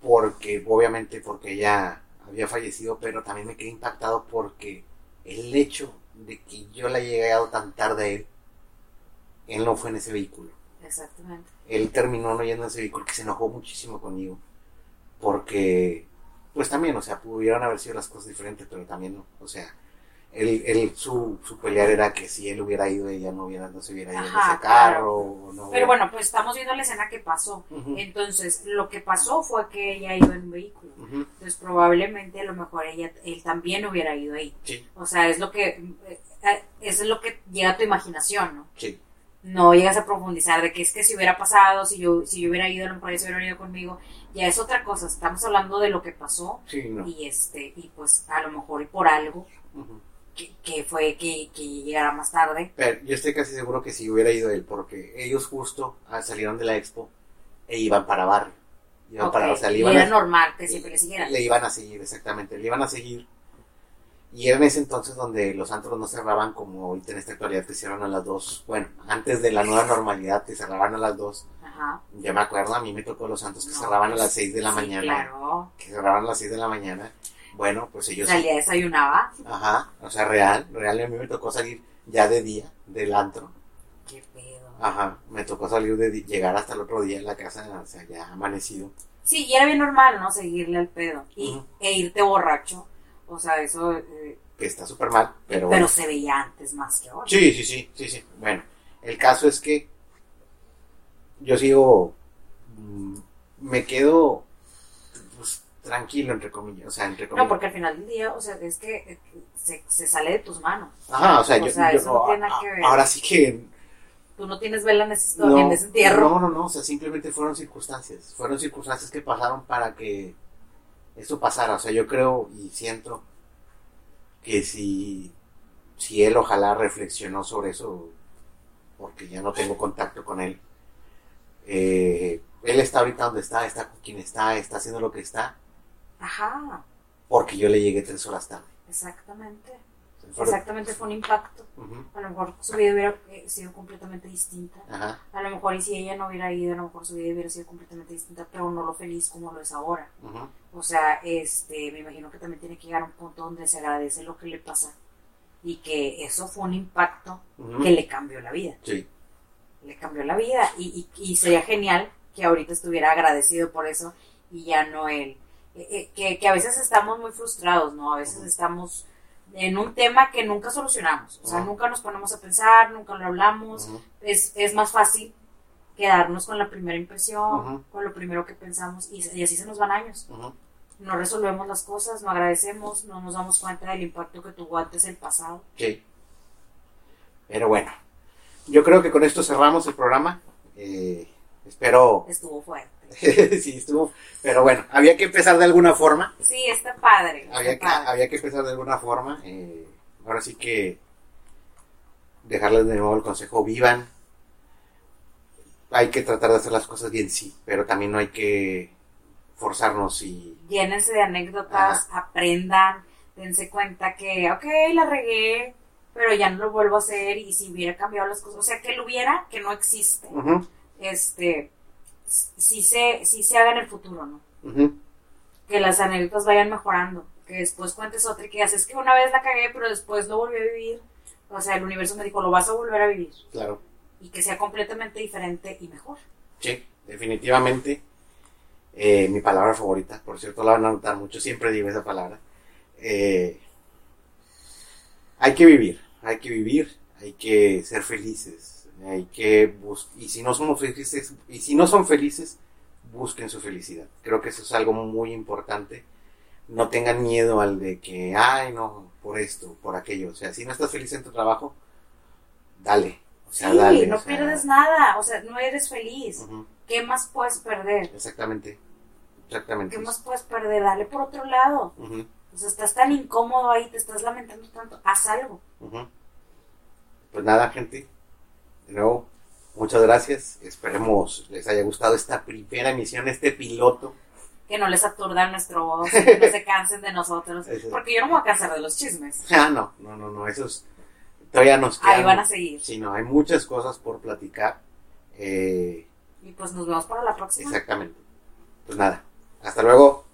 Porque, obviamente, porque ella había fallecido, pero también me quedé impactado porque el hecho de que yo la haya llegado tan tarde a él, él no fue en ese vehículo Exactamente. Él terminó no yendo a ese vehículo que se enojó muchísimo conmigo porque pues también o sea pudieron haber sido las cosas diferentes pero también no o sea él, él su, su pelear era que si él hubiera ido ella no hubiera no se hubiera ido en Ajá, ese carro o no Pero bueno, pues estamos viendo la escena que pasó. Ujú, Entonces, lo que pasó fue que ella iba en un vehículo. ujú, Entonces, probablemente a lo mejor ella, él también hubiera ido ahí. sí O sea, es lo que, eh, eso es lo que llega a tu imaginación, ¿no? Sí. No llegas a profundizar de que es que si hubiera pasado, si yo, si yo hubiera ido, a lo mejor ellos hubieran ido conmigo, ya es otra cosa. Estamos hablando de lo que pasó Sí, no. y este, y pues a lo mejor y por algo que, que fue que, que llegara más tarde. Pero yo estoy casi seguro que si hubiera ido él, porque ellos justo ah, salieron de la expo e iban para barrio. Iban para, o sea, le y iban era a, normal que siempre le siguieran. le iban a seguir, exactamente, le iban a seguir. Y era en ese entonces donde los antros no cerraban como ahorita en esta actualidad que cierran a las dos. Bueno, antes de la nueva normalidad que cerraban a las dos. Ajá. Yo me acuerdo, a mí me tocó los santos que No, cerraban a pues, las 6 de la sí, mañana. Claro. Que cerraban a las 6 de la mañana. Bueno, pues ellos... Salía, desayunaba. Ajá, o sea, real, real. A mí me tocó salir ya de día del antro. Qué pedo. Ajá, me tocó salir de llegar hasta el otro día en la casa, o sea, ya amanecido. Sí, y era bien normal, ¿no? Seguirle al pedo. Y. E irte borracho. O sea, eso. eh, Que está súper mal, pero... pero bueno. se veía antes más que ahora. Sí, sí, sí, sí, sí. Bueno, el caso es que yo sigo, mm, me quedo pues, tranquilo, entre comillas, o sea, entre comillas. No, porque al final del día, o sea, es que eh, se, se sale de tus manos. Ajá, o sea, o yo, sea, yo- eso no tiene nada que ver. ahora sí que Tú no tienes vela en ese, historia, en ese entierro. no, no, no, o sea, simplemente fueron circunstancias, fueron circunstancias que pasaron para que eso pasara, o sea, yo creo y siento que si, si él ojalá reflexionó sobre eso, porque ya no tengo contacto con él, eh, él está ahorita donde está, está con quien está, está haciendo lo que está, Ajá, porque yo le llegué tres horas tarde. exactamente. Exactamente fue un impacto. A lo mejor su vida hubiera eh, sido completamente distinta. Ajá, A lo mejor, y si ella no hubiera ido, a lo mejor su vida hubiera sido completamente distinta, pero no lo feliz como lo es ahora. O sea, este, me imagino que también tiene que llegar a un punto donde se agradece lo que le pasa y que eso fue un impacto que le cambió la vida. Sí, Le cambió la vida y, y, y sería genial que ahorita estuviera agradecido por eso y ya no él. Eh, eh, que, que a veces estamos muy frustrados, ¿no? A veces estamos en un tema que nunca solucionamos. O sea, nunca nos ponemos a pensar, nunca lo hablamos. Es, es más fácil quedarnos con la primera impresión, con lo primero que pensamos y, y así se nos van años. No resolvemos las cosas, no agradecemos, no nos damos cuenta del impacto que tuvo antes el pasado. Sí. Pero bueno, yo creo que con esto cerramos el programa. Eh, espero. Estuvo fuerte. sí, estuvo. Pero bueno, había que empezar de alguna forma. Sí, está padre. está Había que, había que empezar de alguna forma. Eh, ahora sí que dejarles de nuevo el consejo: vivan. Hay que tratar de hacer las cosas bien, sí, pero también no hay que forzarnos y. llénense de anécdotas, aprendan, dense cuenta que, ok, la regué, pero ya no lo vuelvo a hacer y si hubiera cambiado las cosas, o sea, que lo hubiera, que no existe, este, si se, si se haga en el futuro, ¿no? Que las anécdotas vayan mejorando, que después cuentes otra y que digas, es que una vez la cagué, pero después lo volví a vivir, o sea, el universo me dijo, lo vas a volver a vivir, claro. y que sea completamente diferente y mejor. Sí, definitivamente. Eh, mi palabra favorita, por cierto, la van a notar mucho, siempre digo esa palabra. Eh, hay que vivir, hay que vivir, hay que ser felices, hay que bus y si no somos felices, y si no son felices, busquen su felicidad. Creo que eso es algo muy importante. No tengan miedo al de que, ay, no, por esto, por aquello. O sea, si no estás feliz en tu trabajo, dale. O sea, sí, dale. no o sea, pierdes nada, o sea, no eres feliz. ujú, ¿Qué más puedes perder? Exactamente. Exactamente. ¿Qué más puedes perder? Dale por otro lado. O sea, estás tan incómodo ahí, te estás lamentando tanto. Haz algo. Pues nada, gente. De nuevo, muchas gracias. Esperemos les haya gustado esta primera emisión, este piloto. Que no les aturda nuestro voz, que no se cansen de nosotros. Porque yo no me voy a cansar de los chismes. Ah, no, no, no, no, esos todavía nos quedan. Ahí van a seguir. Sí, no, hay muchas cosas por platicar. Eh, Y pues nos vemos para la próxima. exactamente. Pues nada, hasta luego.